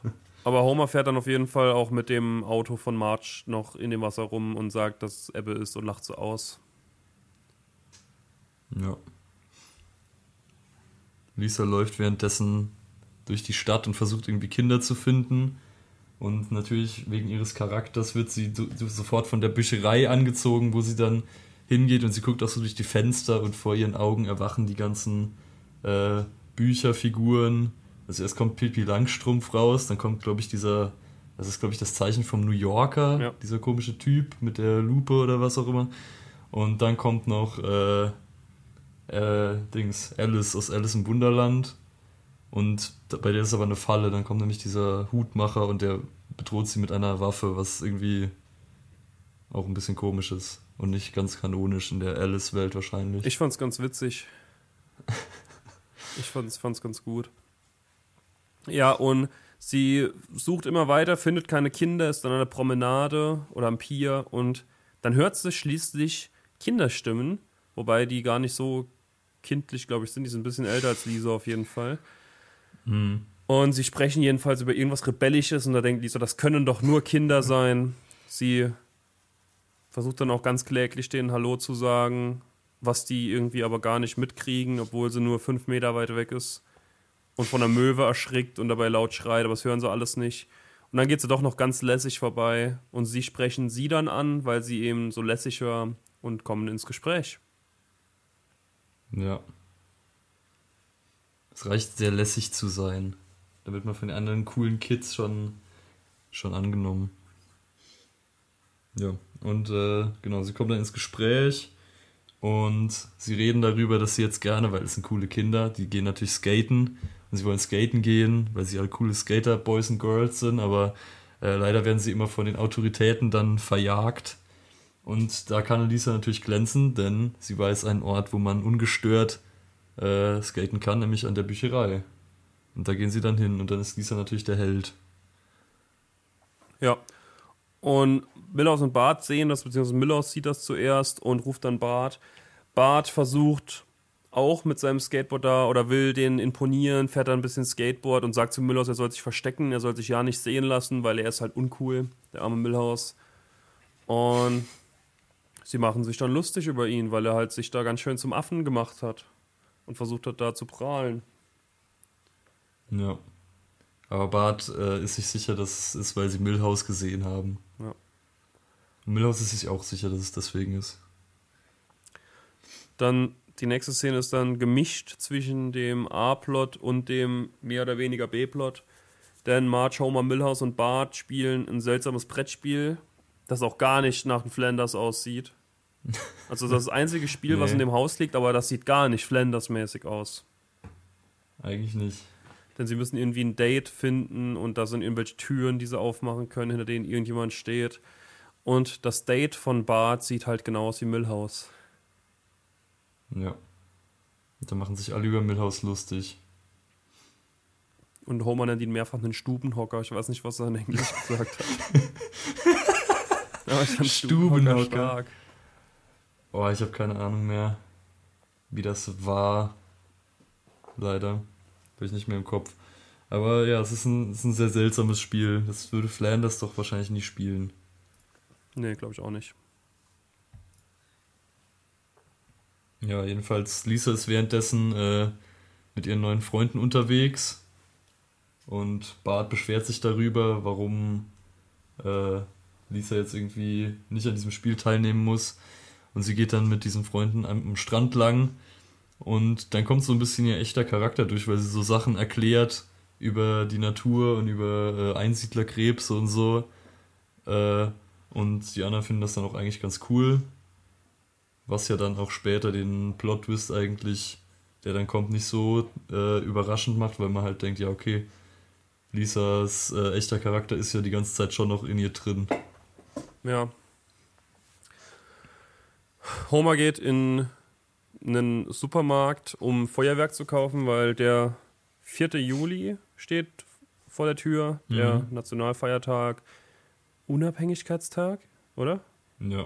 Aber Homer fährt dann auf jeden Fall auch mit dem Auto von Marge noch in dem Wasser rum und sagt, dass es Ebbe ist und lacht so aus. Ja. Lisa läuft währenddessen durch die Stadt und versucht irgendwie Kinder zu finden. Und natürlich wegen ihres Charakters wird sie so- so- sofort von der Bücherei angezogen, wo sie dann hingeht und sie guckt auch so durch die Fenster und vor ihren Augen erwachen die ganzen äh, Bücherfiguren. Also erst kommt Pippi Langstrumpf raus, dann kommt, glaube ich, dieser, das ist, glaube ich, das Zeichen vom New Yorker, Ja. dieser komische Typ mit der Lupe oder was auch immer. Und dann kommt noch äh, äh, Dings, Alice aus Alice im Wunderland. Und bei der ist aber eine Falle. Dann kommt nämlich dieser Hutmacher und der bedroht sie mit einer Waffe, was irgendwie auch ein bisschen komisch ist. Und nicht ganz kanonisch in der Alice-Welt wahrscheinlich. Ich fand's ganz witzig. Ich fand's, fand's ganz gut. Ja, und sie sucht immer weiter, findet keine Kinder, ist dann an der Promenade oder am Pier und dann hört sie schließlich Kinderstimmen, wobei die gar nicht so kindlich, glaube ich, sind. Die sind ein bisschen älter als Lisa auf jeden Fall. Hm. Und sie sprechen jedenfalls über irgendwas Rebellisches und da denkt Lisa, das können doch nur Kinder sein. Sie versucht dann auch ganz kläglich denen Hallo zu sagen, was die irgendwie aber gar nicht mitkriegen, obwohl sie nur fünf Meter weit weg ist und von der Möwe erschrickt und dabei laut schreit, aber das hören sie alles nicht. Und dann geht sie doch noch ganz lässig vorbei und sie sprechen sie dann an, weil sie eben so lässig war und kommen ins Gespräch. Ja. Es reicht sehr lässig zu sein. Da wird man von den anderen coolen Kids schon, schon angenommen. Ja, und äh, genau, sie kommen dann ins Gespräch und sie reden darüber, dass sie jetzt gerne, weil es sind coole Kinder, die gehen natürlich skaten und sie wollen skaten gehen, weil sie halt coole Skater, Boys und Girls sind, aber äh, leider werden sie immer von den Autoritäten dann verjagt. Und da kann Lisa natürlich glänzen, denn sie weiß einen Ort, wo man ungestört äh, skaten kann, nämlich an der Bücherei. Und da gehen sie dann hin und dann ist Lisa natürlich der Held. Ja. Und Milhouse und Bart sehen das, beziehungsweise Milhouse sieht das zuerst und ruft dann Bart. Bart versucht auch mit seinem Skateboard da oder will den imponieren, fährt dann ein bisschen Skateboard und sagt zu Milhouse, er soll sich verstecken, er soll sich ja nicht sehen lassen, weil er ist halt uncool, der arme Milhouse. Und sie machen sich dann lustig über ihn, weil er halt sich da ganz schön zum Affen gemacht hat und versucht hat, da zu prahlen. Ja. Aber Bart äh, ist sich sicher, dass es ist, weil sie Milhouse gesehen haben. Ja. Und Milhouse ist sich auch sicher, dass es deswegen ist. Dann die nächste Szene ist dann gemischt zwischen dem A-Plot und dem mehr oder weniger B-Plot. Denn Marge, Homer, Milhouse und Bart spielen ein seltsames Brettspiel, das auch gar nicht nach dem Flanders aussieht. Also das einzige Spiel, nee. was in dem Haus liegt, aber das sieht gar nicht Flanders-mäßig aus. Eigentlich nicht. Denn sie müssen irgendwie ein Date finden und da sind irgendwelche Türen, die sie aufmachen können, hinter denen irgendjemand steht. Und das Date von Bart sieht halt genau aus wie Milhouse. Ja. Da machen sich alle über Milhouse lustig. Und Homer nennt ihn mehrfach einen Stubenhocker. Ich weiß nicht, was er in Englisch gesagt hat. Stubenhocker stark. Oh, ich habe keine Ahnung mehr, wie das war. Leider. Habe ich nicht mehr im Kopf. Aber ja, es ist ein, es ist ein sehr seltsames Spiel. Das würde Flanders doch wahrscheinlich nie spielen. Nee, glaube ich auch nicht. Ja, jedenfalls, Lisa ist währenddessen äh, mit ihren neuen Freunden unterwegs und Bart beschwert sich darüber, warum äh, Lisa jetzt irgendwie nicht an diesem Spiel teilnehmen muss. Und sie geht dann mit diesen Freunden am, Strand lang und dann kommt so ein bisschen ihr echter Charakter durch, weil sie so Sachen erklärt über die Natur und über äh, Einsiedlerkrebs und so. Äh, und die anderen finden das dann auch eigentlich ganz cool. Was ja dann auch später den Plot-Twist eigentlich, der dann kommt, nicht so äh, überraschend macht, weil man halt denkt, ja, okay, Lisas äh, echter Charakter ist ja die ganze Zeit schon noch in ihr drin. Ja. Homer geht in einen Supermarkt, um Feuerwerk zu kaufen, weil der 4. Juli steht vor der Tür, mhm. der Nationalfeiertag, Unabhängigkeitstag, oder? Ja.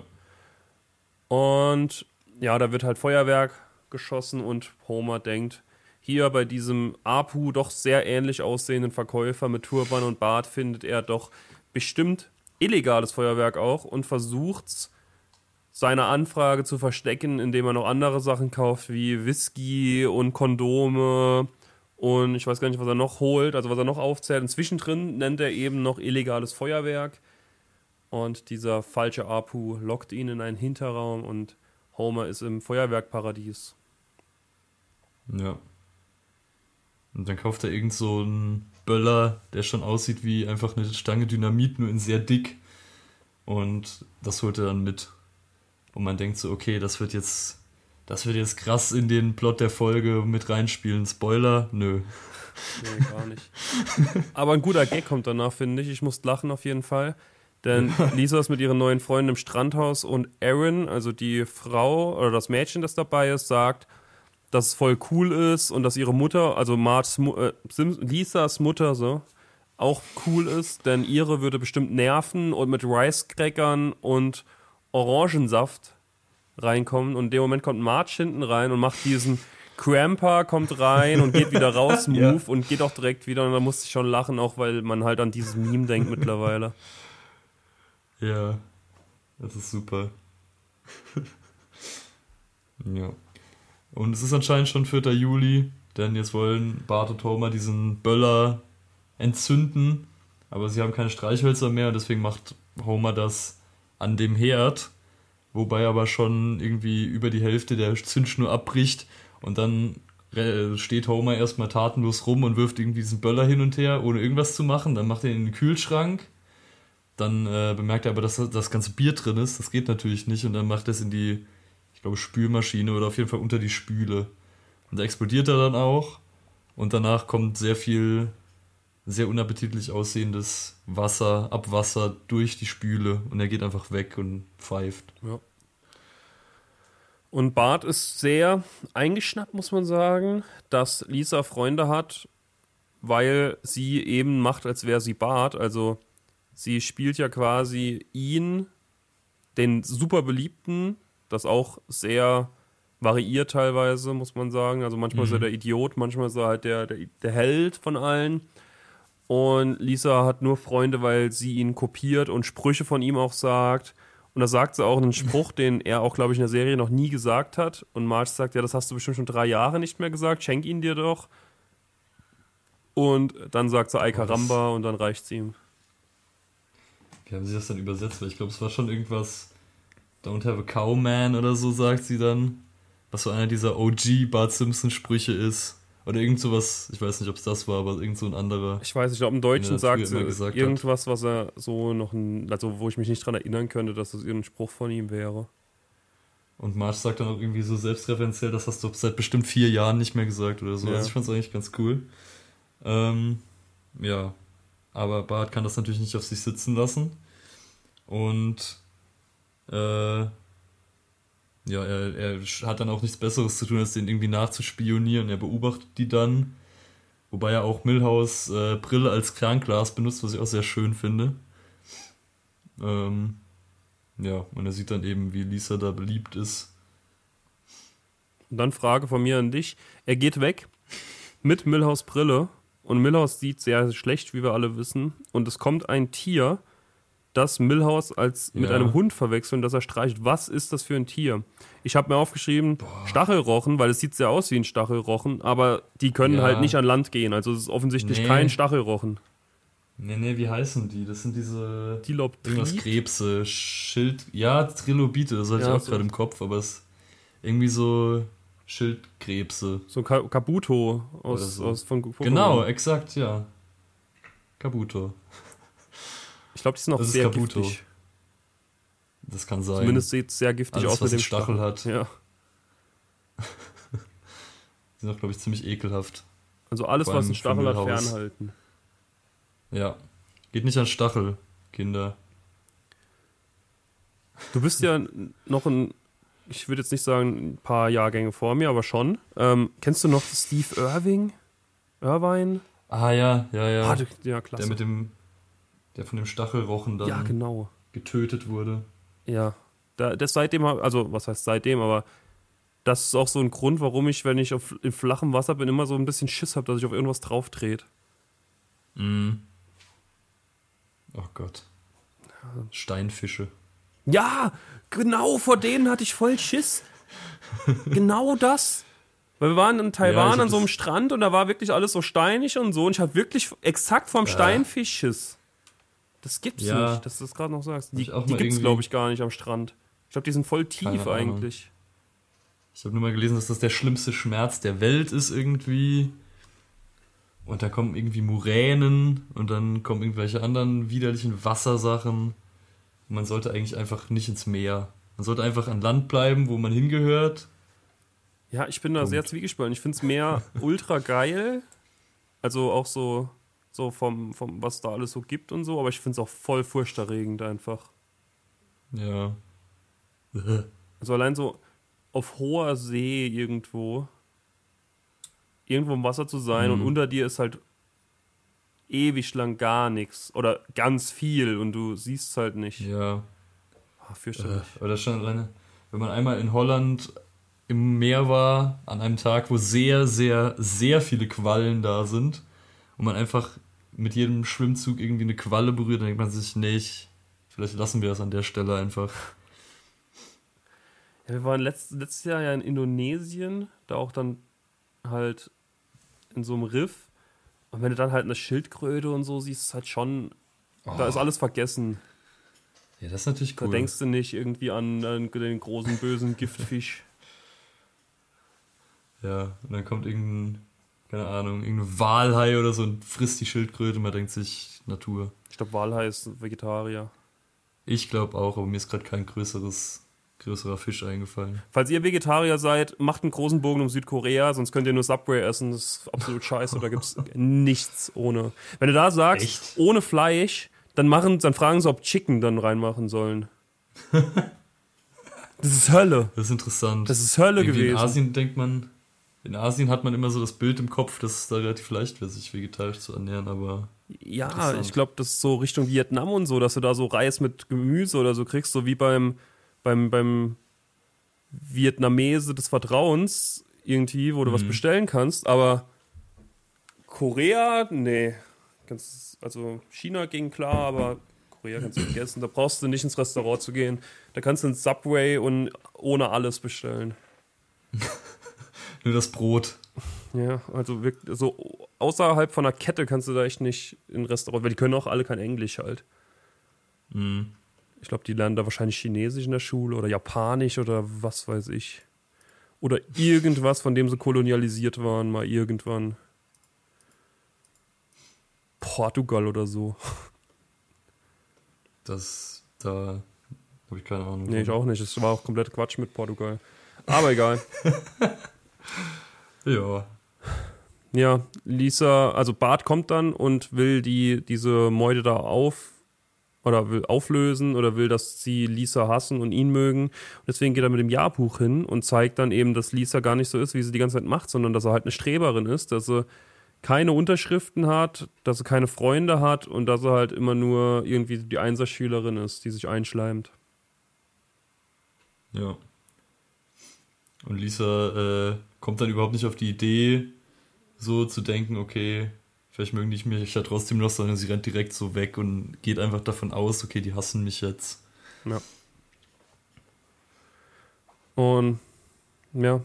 Und ja, da wird halt Feuerwerk geschossen und Homer denkt, hier bei diesem Apu doch sehr ähnlich aussehenden Verkäufer mit Turban und Bart findet er doch bestimmt illegales Feuerwerk auch und versucht seine Anfrage zu verstecken, indem er noch andere Sachen kauft, wie Whisky und Kondome und ich weiß gar nicht, was er noch holt, also was er noch aufzählt. Und zwischendrin nennt er eben noch illegales Feuerwerk. Und dieser falsche Apu lockt ihn in einen Hinterraum und Homer ist im Feuerwerkparadies. Ja. Und dann kauft er irgend so einen Böller, der schon aussieht wie einfach eine Stange Dynamit, nur in sehr dick. Und das holt er dann mit. Und man denkt so, okay, das wird jetzt, das wird jetzt krass in den Plot der Folge mit reinspielen. Spoiler? Nö. Nee, gar nicht. Aber ein guter Gag kommt danach, finde ich. Ich muss lachen auf jeden Fall. Denn Lisa ist mit ihren neuen Freunden im Strandhaus und Aaron, also die Frau oder das Mädchen, das dabei ist, sagt, dass es voll cool ist und dass ihre Mutter, also Marts, äh, Lisas Mutter so, auch cool ist, denn ihre würde bestimmt nerven und mit Rice-Crackern und Orangensaft reinkommen. Und in dem Moment kommt Marge hinten rein und macht diesen Cramper, kommt rein und geht wieder raus, Move ja. und geht auch direkt wieder. Und da musste ich schon lachen, auch weil man halt an dieses Meme denkt mittlerweile. Ja, das ist super. ja. Und es ist anscheinend schon 4. Juli, denn jetzt wollen Bart und Homer diesen Böller entzünden, aber sie haben keine Streichhölzer mehr und deswegen macht Homer das an dem Herd, wobei aber schon irgendwie über die Hälfte der Zündschnur abbricht und dann steht Homer erstmal tatenlos rum und wirft irgendwie diesen Böller hin und her, ohne irgendwas zu machen. Dann macht er ihn in den Kühlschrank dann äh, bemerkt er aber, dass das ganze Bier drin ist. Das geht natürlich nicht. Und dann macht er es in die, ich glaube, Spülmaschine oder auf jeden Fall unter die Spüle. Und da explodiert er dann auch. Und danach kommt sehr viel, sehr unappetitlich aussehendes Wasser, Abwasser durch die Spüle und er geht einfach weg und pfeift. Ja. Und Bart ist sehr eingeschnappt, muss man sagen, dass Lisa Freunde hat, weil sie eben macht, als wäre sie Bart. Also sie spielt ja quasi ihn, den super beliebten, das auch sehr variiert teilweise, muss man sagen. Also manchmal mhm. ist er mhm. der Idiot, manchmal ist er halt der, der, der Held von allen. Und Lisa hat nur Freunde, weil sie ihn kopiert und Sprüche von ihm auch sagt. Und da sagt sie auch einen Spruch, den er auch, glaube ich, in der Serie noch nie gesagt hat. Und Marge sagt, ja, das hast du bestimmt schon drei Jahre nicht mehr gesagt, schenk ihn dir doch. Und dann sagt sie Ay Caramba und dann reicht sie ihm. Wie haben sie das dann übersetzt? Weil ich glaube, es war schon irgendwas Don't have a cow man oder so, sagt sie dann was so einer dieser OG Bart Simpson Sprüche ist. Oder irgend sowas, ich weiß nicht, ob es das war, aber irgend so ein anderer. Ich weiß nicht, ob im Deutschen sagt sie irgendwas, was er so noch, ein, also wo ich mich nicht dran erinnern könnte, dass das irgendein Spruch von ihm wäre. Und Marsch sagt dann auch irgendwie so selbstreferenziell, das hast du seit bestimmt vier Jahren nicht mehr gesagt oder so. Ja. Also ich fand es eigentlich ganz cool. Ähm, ja, aber Bart kann das natürlich nicht auf sich sitzen lassen. Und äh, ja, er, er hat dann auch nichts Besseres zu tun, als den irgendwie nachzuspionieren. Er beobachtet die dann. Wobei er auch Milhaus äh, Brille als Kernglas benutzt, was ich auch sehr schön finde. Ähm, ja, und er sieht dann eben, wie Lisa da beliebt ist. Und dann Frage von mir an dich. Er geht weg mit Milhaus Brille und Milhaus sieht sehr schlecht, wie wir alle wissen. Und es kommt ein Tier, das Milhouse als mit ja. einem Hund verwechseln, das er streicht. Was ist das für ein Tier? Ich habe mir aufgeschrieben Boah. Stachelrochen, weil es sieht sehr aus wie ein Stachelrochen, aber die können ja. halt nicht an Land gehen. Also es ist offensichtlich nee. kein Stachelrochen. Nee, nee, wie heißen die? Das sind diese irgendwas Krebse, Schild, ja, Trilobite, das hatte ja, ich auch so. gerade im Kopf, aber es irgendwie so Schildkrebse. So Kabuto aus, so. aus von Pokémon. Genau, exakt, ja. Kabuto. Ich glaube, die sind auch das sehr giftig. Das kann sein. Zumindest sieht es sehr giftig Alles, aus mit dem Stachel, Stachel hat. Ja. die sind auch, glaube ich, ziemlich ekelhaft. Also alles, was einen Stachel hat, fernhalten. Ja. Geht nicht an Stachel, Kinder. Du bist ja noch ein, ich würde jetzt nicht sagen, ein paar Jahrgänge vor mir, aber schon. Ähm, kennst du noch Steve Irving? Irvine? Ah ja, ja, ja. Ah, ja, klasse. Der mit dem der von dem Stachelrochen dann ja, genau. getötet wurde. Ja, da, das seitdem, also was heißt seitdem, aber das ist auch so ein Grund, warum ich, wenn ich auf, in flachem Wasser bin, immer so ein bisschen Schiss habe, dass ich auf irgendwas drauf dreht. Mhm. Oh Gott. Steinfische. Ja, genau, vor denen hatte ich voll Schiss. genau das. Weil wir waren in Taiwan ja, an so einem Strand und da war wirklich alles so steinig und so und ich habe wirklich exakt vom ja. Steinfisch Schiss. Das gibt's ja. nicht, dass du das gerade noch sagst. Die, die gibt's, glaube ich, gar nicht am Strand. Ich glaube, die sind voll tief eigentlich. Ich habe nur mal gelesen, dass das der schlimmste Schmerz der Welt ist irgendwie. Und da kommen irgendwie Muränen und dann kommen irgendwelche anderen widerlichen Wassersachen. Und man sollte eigentlich einfach nicht ins Meer. Man sollte einfach an Land bleiben, wo man hingehört. Ja, ich bin da Punkt. sehr zwiegespalten. Ich finde es mehr ultra geil. Also auch so so vom, vom, was da alles so gibt und so, aber ich finde es auch voll furchterregend einfach. Ja. also allein so auf hoher See irgendwo, irgendwo im Wasser zu sein mhm. und unter dir ist halt ewig lang gar nichts oder ganz viel und du siehst es halt nicht. Ja. Oh, fürchterlich. Äh, oder schon alleine, wenn man einmal in Holland im Meer war, an einem Tag, wo sehr, sehr, sehr viele Quallen da sind und man einfach mit jedem Schwimmzug irgendwie eine Qualle berührt, dann denkt man sich, nee, ich, vielleicht lassen wir das an der Stelle einfach. Ja, wir waren letzt, letztes Jahr ja in Indonesien, da auch dann halt in so einem Riff. Und wenn du dann halt eine Schildkröte und so siehst, ist halt schon, oh. da ist alles vergessen. Ja, das ist natürlich cool. Da denkst du nicht irgendwie an, an den großen bösen Giftfisch. Ja, und dann kommt irgendein keine Ahnung, irgendein Walhai oder so und frisst die Schildkröte. Man denkt sich, Natur. Ich glaube, Walhai ist Vegetarier. Ich glaube auch, aber mir ist gerade kein größeres, größerer Fisch eingefallen. Falls ihr Vegetarier seid, macht einen großen Bogen um Südkorea, sonst könnt ihr nur Subway essen. Das ist absolut scheiße. Da gibt's nichts ohne. Wenn du da sagst, Echt? ohne Fleisch, dann machen, dann fragen sie, ob Chicken dann reinmachen sollen. Das ist Hölle. Das ist interessant. Das ist Hölle Irgendwie gewesen. In Asien denkt man, in Asien hat man immer so das Bild im Kopf, dass es da relativ leicht wäre, sich vegetarisch zu ernähren, aber Ja, ich glaube, das ist so Richtung Vietnam und so, dass du da so Reis mit Gemüse oder so kriegst, so wie beim, beim, beim Vietnamese des Vertrauens irgendwie, wo du was bestellen kannst, aber Korea, nee. Ganz, also China ging klar, aber Korea kannst du vergessen. Da brauchst du nicht ins Restaurant zu gehen. Da kannst du ins Subway und ohne alles bestellen. nur das Brot. Ja, also wirklich, so außerhalb von einer Kette kannst du da echt nicht in Restaurant, weil die können auch alle kein Englisch halt. Mhm. Ich glaube, die lernen da wahrscheinlich Chinesisch in der Schule oder Japanisch oder was weiß ich. Oder irgendwas, von dem sie kolonialisiert waren, mal irgendwann. Portugal oder so. Das, da habe ich keine Ahnung. Nee, ich auch nicht. Es war auch komplett Quatsch mit Portugal. Aber egal. Ja. Ja, Lisa, also Bart kommt dann und will die, diese Meute da auf oder will auflösen oder will, dass sie Lisa hassen und ihn mögen. Und deswegen geht er mit dem Jahrbuch hin und zeigt dann eben, dass Lisa gar nicht so ist, wie sie die ganze Zeit macht, sondern dass er halt eine Streberin ist, dass sie keine Unterschriften hat, dass sie keine Freunde hat und dass er halt immer nur irgendwie die Einserschülerin ist, die sich einschleimt. Ja. Und Lisa äh, kommt dann überhaupt nicht auf die Idee, so zu denken, okay, vielleicht mögen die mich ja trotzdem noch, sondern sie rennt direkt so weg und geht einfach davon aus, okay, die hassen mich jetzt. Ja. Und ja,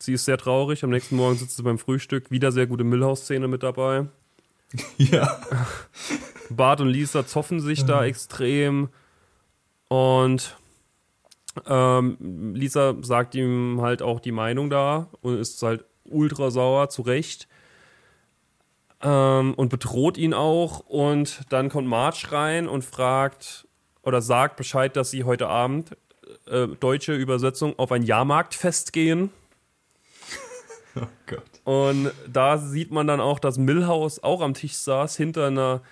sie ist sehr traurig. Am nächsten Morgen sitzt sie beim Frühstück. Wieder sehr gute Millhouse-Szene mit dabei. Ja. Bart und Lisa zoffen sich da extrem. Und ähm, Lisa sagt ihm halt auch die Meinung da und ist halt ultra sauer, zu Recht. Ähm, und bedroht ihn auch. Und dann kommt Marge rein und fragt oder sagt Bescheid, dass sie heute Abend, äh, deutsche Übersetzung, auf ein Jahrmarktfest gehen. Oh Gott. Und da sieht man dann auch, dass Millhouse auch am Tisch saß, hinter einer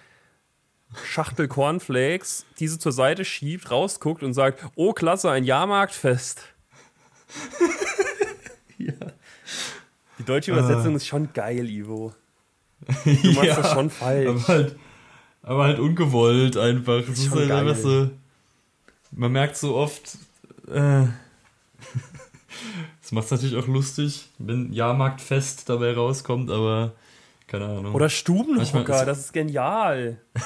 Schachtel Cornflakes, diese zur Seite schiebt, rausguckt und sagt, oh klasse, ein Jahrmarktfest. Ja. Die deutsche Übersetzung ist schon geil, Ivo. Du machst das schon falsch. Aber halt, aber halt ungewollt einfach. Es ist schon halt geil. so. Man merkt so oft. Äh, das macht es natürlich auch lustig, wenn Jahrmarktfest dabei rauskommt, aber keine Ahnung. Oder Stubenhocker, das ist genial.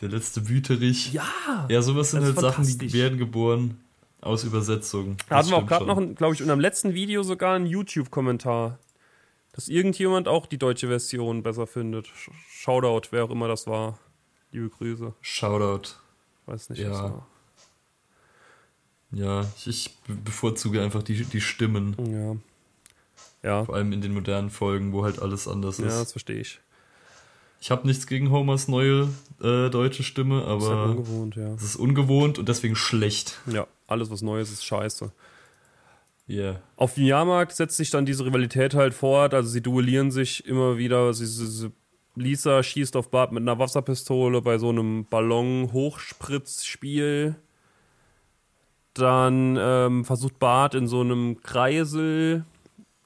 Der letzte Wüterich. Ja. Ja, sowas sind halt Sachen, die werden geboren aus Übersetzungen. Da hatten wir auch gerade noch, glaube ich, in einem letzten Video sogar einen YouTube-Kommentar, dass irgendjemand auch die deutsche Version besser findet. Sh- Shoutout, wer auch immer das war. Liebe Grüße. Shoutout. Weiß nicht, Ja. was war. Ja, ich, ich be- bevorzuge einfach die, die Stimmen. Ja. Ja, Vor allem in den modernen Folgen, wo halt alles anders ja ist. das verstehe ich. Ich habe nichts gegen Homers neue äh, deutsche Stimme, Das ist halt aber ungewohnt, ja. es ist ungewohnt und deswegen schlecht. Ja, alles was Neues ist scheiße. Yeah. Auf dem Jahrmarkt setzt sich dann diese Rivalität halt fort. Also sie duellieren sich immer wieder. Sie, sie, sie, Lisa schießt auf Bart mit einer Wasserpistole bei so einem Ballon-Hochspritzspiel. Dann ähm, versucht Bart in so einem Kreisel,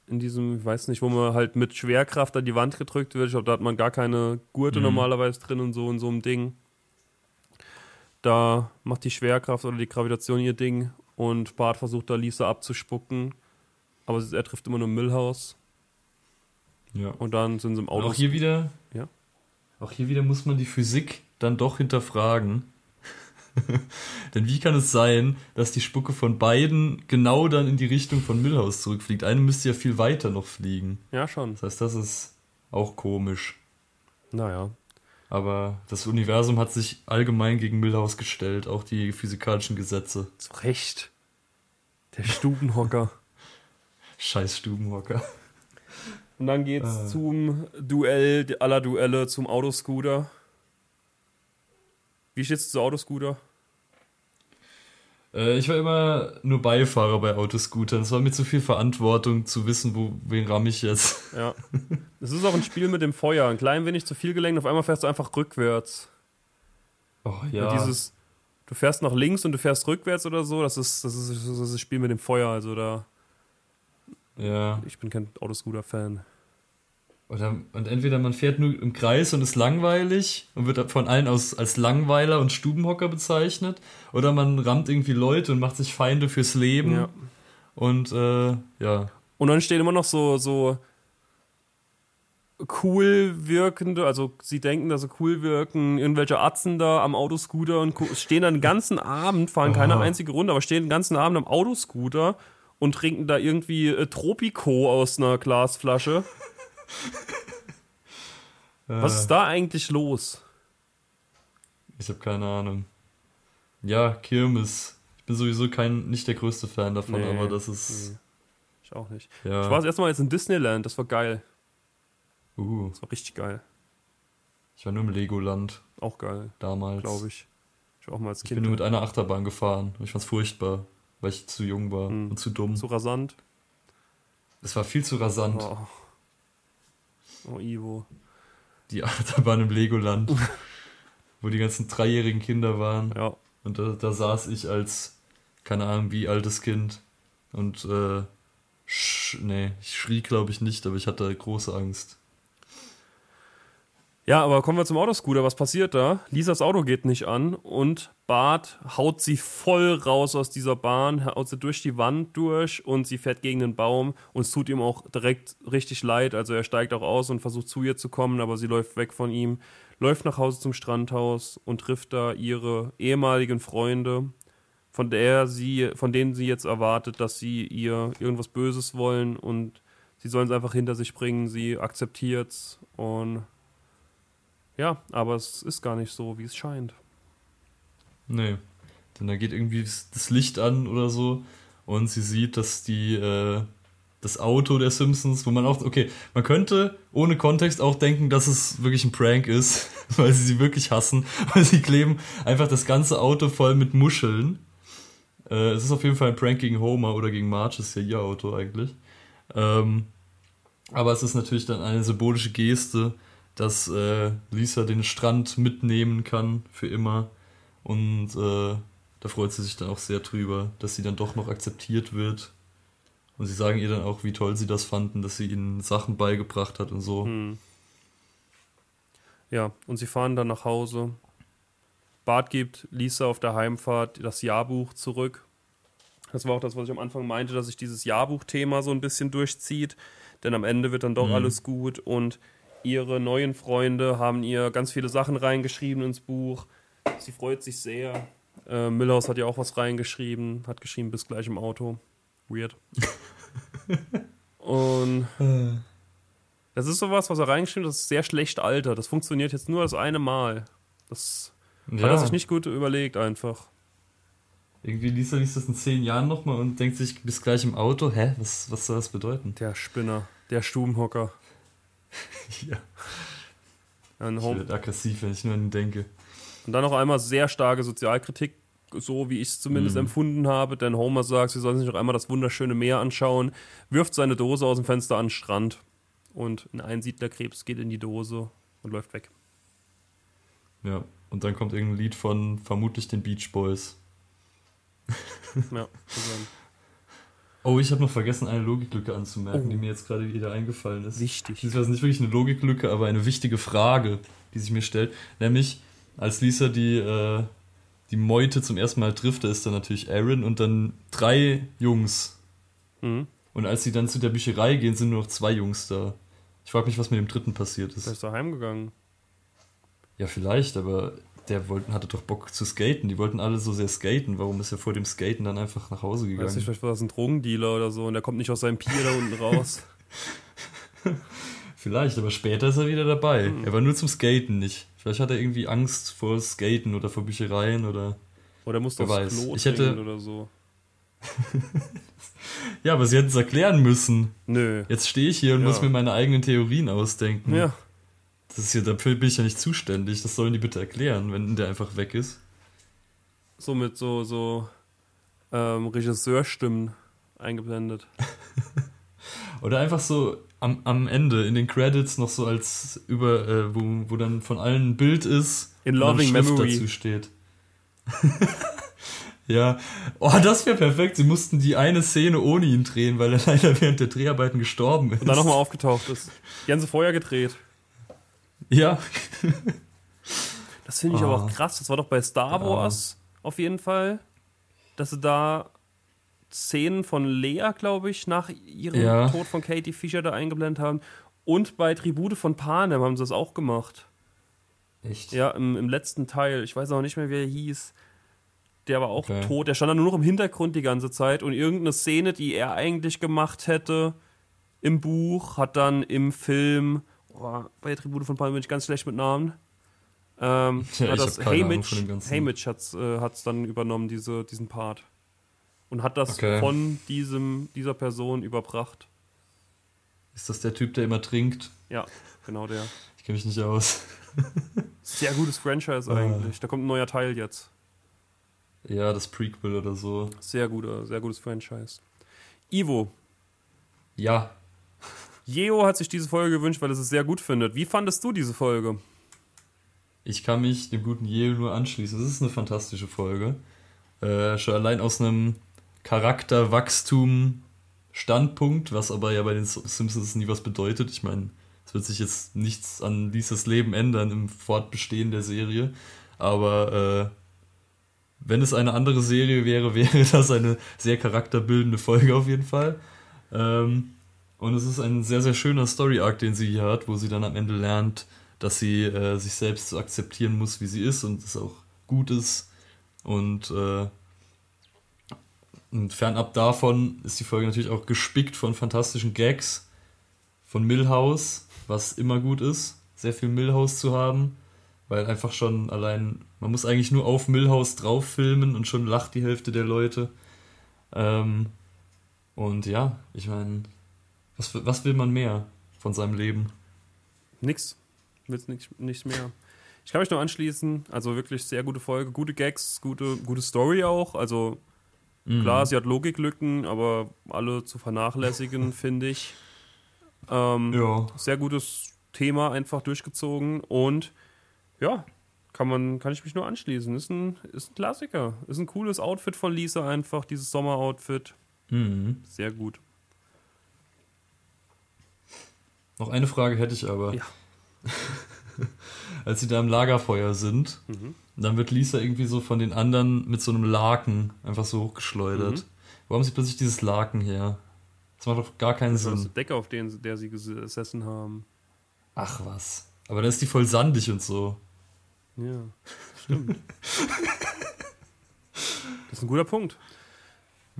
in diesem, ich weiß nicht, wo man halt mit Schwerkraft an die Wand gedrückt wird. Ich glaube, da hat man gar keine Gurte Mhm. normalerweise drin und so in so einem Ding. Da macht die Schwerkraft oder die Gravitation ihr Ding und Bart versucht da Lisa abzuspucken. Aber er trifft immer nur Millhouse Ja. und dann sind sie im Und Auto. auch hier wieder, Ja. auch hier wieder muss man die Physik dann doch hinterfragen. Denn wie kann es sein, dass die Spucke von beiden genau dann in die Richtung von Millhouse zurückfliegt? Eine müsste ja viel weiter noch fliegen. Ja, schon. Das heißt, das ist auch komisch. Naja. Aber das Universum hat sich allgemein gegen Millhouse gestellt, auch die physikalischen Gesetze. Zu Recht. Der Stubenhocker. Scheiß Stubenhocker. Und dann geht's Äh. zum Duell aller Duelle zum Autoscooter. Wie steht's zu Autoscooter? Äh, ich war immer nur Beifahrer bei Autoscootern. Es war mir zu viel Verantwortung zu wissen, wo, wen ramm ich jetzt. Ja. Es ist auch ein Spiel mit dem Feuer. Ein klein wenig zu viel gelenkt, auf einmal fährst du einfach rückwärts. Oh ja. Und dieses, du fährst nach links und du fährst rückwärts oder so, das ist das, ist, das, ist das Spiel mit dem Feuer. Also da. Ja. Ich bin kein Autoscooter-Fan. Oder, und entweder man fährt nur im Kreis und ist langweilig und wird von allen aus, als Langweiler und Stubenhocker bezeichnet, oder man rammt irgendwie Leute und macht sich Feinde fürs Leben. Ja. Und äh, ja. Und dann stehen immer noch so, so cool wirkende, also sie denken, dass sie cool wirken, irgendwelche Atzen da am Autoscooter und stehen dann den ganzen Abend, fahren keine Aha. einzige Runde, aber stehen den ganzen Abend am Autoscooter und trinken da irgendwie äh, Tropico aus einer Glasflasche. Was ist da eigentlich los? Ich habe keine Ahnung. Ja, Kirmes. Ich bin sowieso kein, nicht der größte Fan davon, Nee, aber das ist. nee. Ich auch nicht. Ja. Ich war das erste Mal jetzt in Disneyland, das war geil. Uh, Das war richtig geil. ich war nur im Legoland Auch geil, damals. glaube ich. Ich war auch mal als Ich Kind. bin nur mit einer Achterbahn gefahren. Ich fand's furchtbar, weil ich zu jung war Hm. und zu dumm. so rasant. Es war viel zu rasant, Oh. Oh, Ivo. die Achterbahn im Legoland, wo die ganzen dreijährigen Kinder waren. Ja. Und da, da saß ich als, keine Ahnung, wie altes Kind. Und, äh, sch nee, ich schrie, glaube ich, nicht, aber ich hatte große Angst. Ja, aber kommen wir zum Autoscooter. Was passiert da? Lisas Auto geht nicht an und Bart haut sie voll raus aus dieser Bahn, haut sie durch die Wand durch und sie fährt gegen den Baum und es tut ihm auch direkt richtig leid. Also er steigt auch aus und versucht zu ihr zu kommen, aber sie läuft weg von ihm, läuft nach Hause zum Strandhaus und trifft da ihre ehemaligen Freunde, von der sie, von denen sie jetzt erwartet, dass sie ihr irgendwas Böses wollen und sie sollen es einfach hinter sich bringen. Sie akzeptiert's und ja, aber es ist gar nicht so, wie es scheint. Nee. Denn da geht irgendwie das Licht an oder so und sie sieht, dass die, äh, das Auto der Simpsons, wo man auch, okay, man könnte ohne Kontext auch denken, dass es wirklich ein Prank ist, weil sie sie wirklich hassen, weil sie kleben einfach das ganze Auto voll mit Muscheln. Äh, es ist auf jeden Fall ein Prank gegen Homer oder gegen Marge, ist ja ihr Auto eigentlich. Ähm, aber es ist natürlich dann eine symbolische Geste, dass äh, Lisa den Strand mitnehmen kann für immer. Und äh, da freut sie sich dann auch sehr drüber, dass sie dann doch noch akzeptiert wird. Und sie sagen ihr dann auch, wie toll sie das fanden, dass sie ihnen Sachen beigebracht hat und so. Hm. Ja, und sie fahren dann nach Hause. Bart gibt Lisa auf der Heimfahrt das Jahrbuch zurück. Das war auch das, was ich am Anfang meinte, dass sich dieses Jahrbuch-Thema so ein bisschen durchzieht. Denn am Ende wird dann doch Mhm. alles gut und ihre neuen Freunde haben ihr ganz viele Sachen reingeschrieben ins Buch. Sie freut sich sehr. Äh, Millhaus hat ja auch was reingeschrieben, hat geschrieben, bis gleich im Auto. Weird. und das ist sowas, was er reingeschrieben hat, das ist sehr schlecht altert. Das funktioniert jetzt nur das eine Mal. Das hat er sich nicht gut überlegt einfach. Irgendwie liest er liest das in zehn Jahren nochmal und denkt sich bis gleich im Auto, hä, was, was soll das bedeuten? Der Spinner, der Stubenhocker. ja. Ein Ich Home werde aggressiv, wenn ich nur an ihn denke. Und dann noch einmal sehr starke Sozialkritik, so wie ich es zumindest Mhm. empfunden habe, denn Homer sagt, sie sollen sich noch einmal das wunderschöne Meer anschauen, wirft seine Dose aus dem Fenster an den Strand und ein Einsiedlerkrebs geht in die Dose und läuft weg. Ja. Und dann kommt irgendein Lied von vermutlich den Beach Boys. Ja, zusammen. Oh, ich habe noch vergessen, eine Logiklücke anzumerken, Oh. die mir jetzt gerade wieder eingefallen ist. wichtig. Das ist nicht wirklich eine Logiklücke, aber eine wichtige Frage, die sich mir stellt. Nämlich, als Lisa die, äh, die Meute zum ersten Mal trifft, da ist dann natürlich Aaron und dann drei Jungs. Mhm. Und als sie dann zu der Bücherei gehen, sind nur noch zwei Jungs da. Ich frage mich, was mit dem dritten passiert Der ist. ist da heimgegangen. Ja, vielleicht, aber der wollten, hatte doch Bock zu skaten. Die wollten alle so sehr skaten. Warum ist er vor dem Skaten dann einfach nach Hause Weiß nicht, gegangen? vielleicht war das ein Drogendealer oder so und der kommt nicht aus seinem Pier da unten raus. Vielleicht, aber später ist er wieder dabei. Mhm. Er war nur zum Skaten nicht. Vielleicht hat er irgendwie Angst vor Skaten oder vor Büchereien oder. Oder musste Wer aufs weiß. Klo Ich hätte- oder so. Ja, aber sie hätten es erklären müssen. Nö. Jetzt stehe ich hier und Ja. muss mir meine eigenen Theorien ausdenken. Ja. Das ist ja, dafür bin ich ja nicht zuständig. Das sollen die bitte erklären, wenn der einfach weg ist. So mit so, so ähm, Regisseurstimmen eingeblendet. Oder einfach so am, am Ende in den Credits noch so als über, äh, wo, wo dann von allen ein Bild ist. In Loving Memory. dazu steht. ja. Oh, das wäre perfekt. Sie mussten die eine Szene ohne ihn drehen, weil er leider während der Dreharbeiten gestorben ist. Und dann nochmal aufgetaucht ist. Die haben sie vorher gedreht. Ja. Das finde ich oh. aber auch krass. Das war doch bei Star Wars ja. auf jeden Fall, dass sie da Szenen von Lea, glaube ich, nach ihrem ja. Tod von Katie Fischer da eingeblendet haben. Und bei Tribute von Panem haben sie das auch gemacht. Echt? Ja, im, im letzten Teil. Ich weiß auch nicht mehr, wie er hieß. Der war auch okay. tot. Der stand dann nur noch im Hintergrund die ganze Zeit. Und irgendeine Szene, die er eigentlich gemacht hätte im Buch, hat dann im Film. Oh, bei Tribute von Panem bin ich ganz schlecht mit Namen. Ähm, ja, hat das Haymitch es äh, dann übernommen, diese, diesen Part und hat das okay. von diesem, dieser Person überbracht. Ist das der Typ, der immer trinkt? Ja, genau der. Ich kenne mich nicht aus. Sehr gutes Franchise eigentlich. Ah. Da kommt ein neuer Teil jetzt. Ja, das Prequel oder so. Sehr guter, sehr gutes Franchise. Ivo. Ja. Jeo hat sich diese Folge gewünscht, weil er es sehr gut findet. Wie fandest du diese Folge? Ich kann mich dem guten Jeo nur anschließen. Es ist eine fantastische Folge. Äh, schon allein aus einem Charakterwachstum Standpunkt, was aber ja bei den Simpsons nie was bedeutet. Ich meine, es wird sich jetzt nichts an dieses Leben ändern im Fortbestehen der Serie. Aber äh, wenn es eine andere Serie wäre, wäre das eine sehr charakterbildende Folge auf jeden Fall. Ähm, und es ist ein sehr, sehr schöner Story-Arc, den sie hier hat, wo sie dann am Ende lernt, dass sie äh, sich selbst so akzeptieren muss, wie sie ist und es auch gut ist. Und äh, und fernab davon ist die Folge natürlich auch gespickt von fantastischen Gags von Millhouse, was immer gut ist, sehr viel Millhouse zu haben, weil einfach schon allein, man muss eigentlich nur auf Millhouse drauf filmen und schon lacht die Hälfte der Leute. Ähm, und ja, ich meine, was, was will man mehr von seinem Leben? Nix. Will's nicht, nicht mehr. Ich kann mich nur anschließen. Also wirklich sehr gute Folge, gute Gags, gute, gute Story auch. Also Mhm. Klar, sie hat Logiklücken, aber alle zu vernachlässigen, finde ich. Ähm, ja. Sehr gutes Thema einfach durchgezogen und ja, kann man, kann ich mich nur anschließen. Ist ein, ist ein Klassiker. Ist ein cooles Outfit von Lisa einfach, dieses Sommeroutfit. Mhm. Sehr gut. Noch eine Frage hätte ich aber. Ja. Als sie da im Lagerfeuer sind, mhm. dann wird Lisa irgendwie so von den anderen mit so einem Laken einfach so hochgeschleudert. Mhm. Wo haben sie plötzlich dieses Laken her? Das macht doch gar keinen das Sinn. Das ist Decke, auf den, der sie gesessen haben. Ach was. Aber dann ist die voll sandig und so. Ja, stimmt. das ist ein guter Punkt.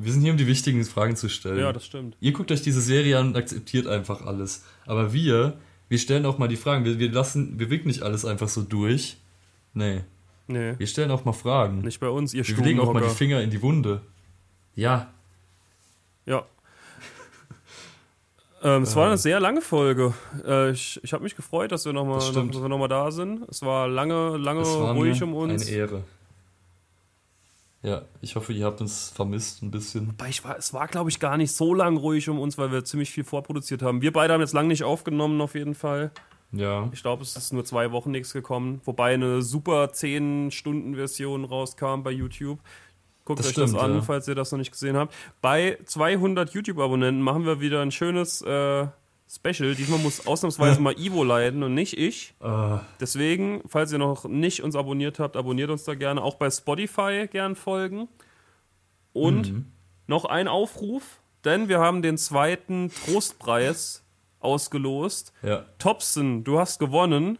Wir sind hier, um die wichtigen Fragen zu stellen. Ja, das stimmt. Ihr guckt euch diese Serie an und akzeptiert einfach alles. Aber wir, wir stellen auch mal die Fragen. Wir, wir lassen, wir wicken nicht alles einfach so durch. Nee. Nee. Wir stellen auch mal Fragen. Nicht bei uns, ihr Wir legen auch mal die Finger in die Wunde. Ja. Ja. ähm, es war eine sehr lange Folge. Äh, ich ich habe mich gefreut, dass wir nochmal noch, noch da sind. Es war lange, lange ruhig um uns. Eine Ehre. Ja, ich hoffe, ihr habt uns vermisst ein bisschen. Aber ich war, es war, glaube ich, gar nicht so lang ruhig um uns, weil wir ziemlich viel vorproduziert haben. Wir beide haben jetzt lange nicht aufgenommen, auf jeden Fall. Ja. Ich glaube, es ist nur zwei Wochen nichts gekommen. Wobei eine super 10-Stunden-Version rauskam bei YouTube. Guckt das euch stimmt, das an, ja. falls ihr das noch nicht gesehen habt. Bei 200 YouTube-Abonnenten machen wir wieder ein schönes äh, Special. Diesmal muss ausnahmsweise mal Ivo leiden und nicht ich. Uh. Deswegen, falls ihr noch nicht uns abonniert habt, abonniert uns da gerne. Auch bei Spotify gern folgen. Und mhm. noch ein Aufruf, denn wir haben den zweiten Trostpreis ausgelost. Ja. Thompson, du hast gewonnen.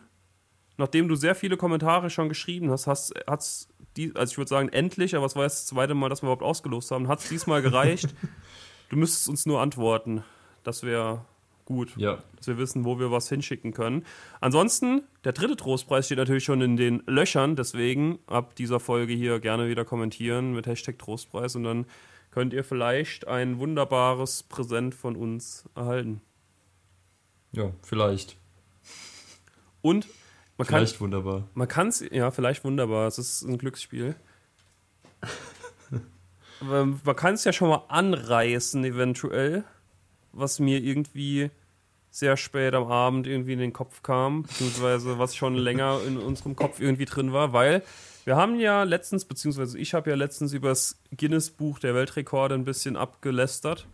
Nachdem du sehr viele Kommentare schon geschrieben hast, hast hat's die, also ich würde sagen endlich, aber es war jetzt das zweite Mal, dass wir überhaupt ausgelost haben, hat es diesmal gereicht. du müsstest uns nur antworten. Das wäre gut, ja. dass wir wissen, wo wir was hinschicken können. Ansonsten, der dritte Trostpreis steht natürlich schon in den Löchern, deswegen ab dieser Folge hier gerne wieder kommentieren mit Hashtag Trostpreis und dann könnt ihr vielleicht ein wunderbares Präsent von uns erhalten. Ja, vielleicht. Und man vielleicht kann, wunderbar. Man kann es, ja, vielleicht wunderbar. Es ist ein Glücksspiel. man kann es ja schon mal anreißen, eventuell, was mir irgendwie sehr spät am Abend irgendwie in den Kopf kam, beziehungsweise was schon länger in unserem Kopf irgendwie drin war, weil wir haben ja letztens, beziehungsweise ich habe ja letztens über das Guinness-Buch der Weltrekorde ein bisschen abgelästert.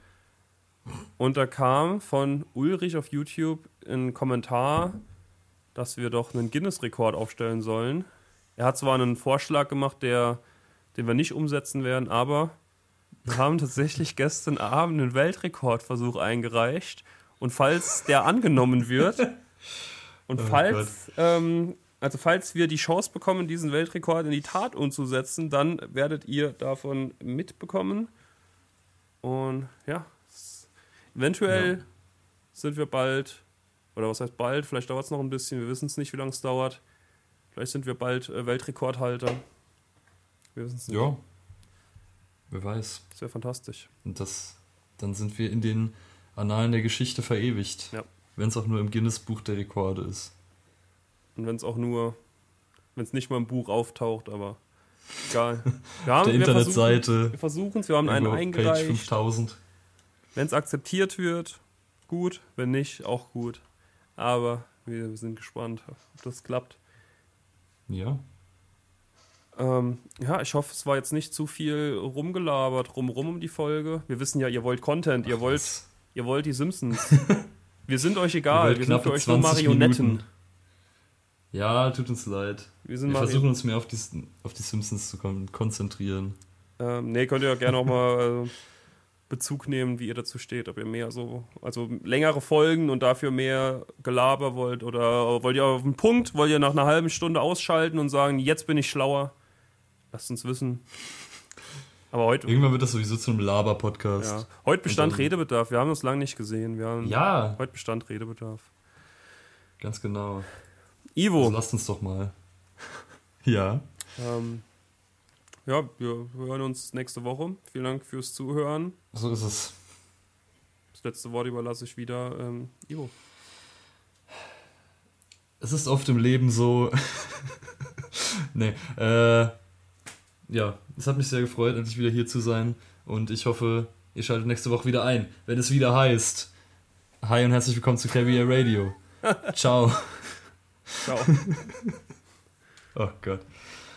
Und da kam von Ulrich auf YouTube ein Kommentar, dass wir doch einen Guinness-Rekord aufstellen sollen. Er hat zwar einen Vorschlag gemacht, der, den wir nicht umsetzen werden, aber wir haben tatsächlich gestern Abend einen Weltrekordversuch eingereicht. Und falls der angenommen wird und oh falls ähm, also falls wir die Chance bekommen, diesen Weltrekord in die Tat umzusetzen, dann werdet ihr davon mitbekommen. Und ja, eventuell ja. sind wir bald, oder was heißt bald, vielleicht dauert es noch ein bisschen, wir wissen es nicht, wie lange es dauert. Vielleicht sind wir bald äh, Weltrekordhalter. Wir wissen es nicht. Ja, wer weiß. Das wäre fantastisch. Und das, dann sind wir in den Annalen der Geschichte verewigt. Ja. Wenn es auch nur im Guinness-Buch der Rekorde ist. Und wenn es auch nur, wenn es nicht mal im Buch auftaucht, aber egal. Wir haben, Auf der Internetseite. Wir versuchen es, wir haben einen eingereicht. 5000. Wenn es akzeptiert wird, gut. Wenn nicht, auch gut. Aber wir sind gespannt, ob das klappt. Ja. Ähm, ja, ich hoffe, es war jetzt nicht zu viel rumgelabert rumrum um die Folge. Wir wissen ja, ihr wollt Content, ihr wollt, ihr wollt die Simpsons. wir sind euch egal, wir sind für euch nur Marionetten. Minuten. Ja, tut uns leid. Wir, wir versuchen uns mehr auf die, auf die Simpsons zu konzentrieren. Ähm, nee, könnt ihr ja gerne auch mal äh, Bezug nehmen, wie ihr dazu steht. Ob ihr mehr so, also längere Folgen und dafür mehr Gelaber wollt oder wollt ihr auf den Punkt, wollt ihr nach einer halben Stunde ausschalten und sagen, jetzt bin ich schlauer. Lasst uns wissen. Aber heute. Irgendwann wird das sowieso zu einem Laber-Podcast. Ja. Heute bestand Redebedarf. Wir haben uns lange nicht gesehen. Wir haben ja. Heute bestand Redebedarf. Ganz genau. Ivo. Also lasst uns doch mal. ja. Ähm, ja, wir hören uns nächste Woche. Vielen Dank fürs Zuhören. So ist es. Das letzte Wort überlasse ich wieder ähm, Ivo. Es ist oft im Leben so. nee, äh, ja, es hat mich sehr gefreut, endlich wieder hier zu sein. Und ich hoffe, ihr schaltet nächste Woche wieder ein, wenn es wieder heißt. Hi und herzlich willkommen zu Caviar Radio. Ciao. Ciao. oh Gott.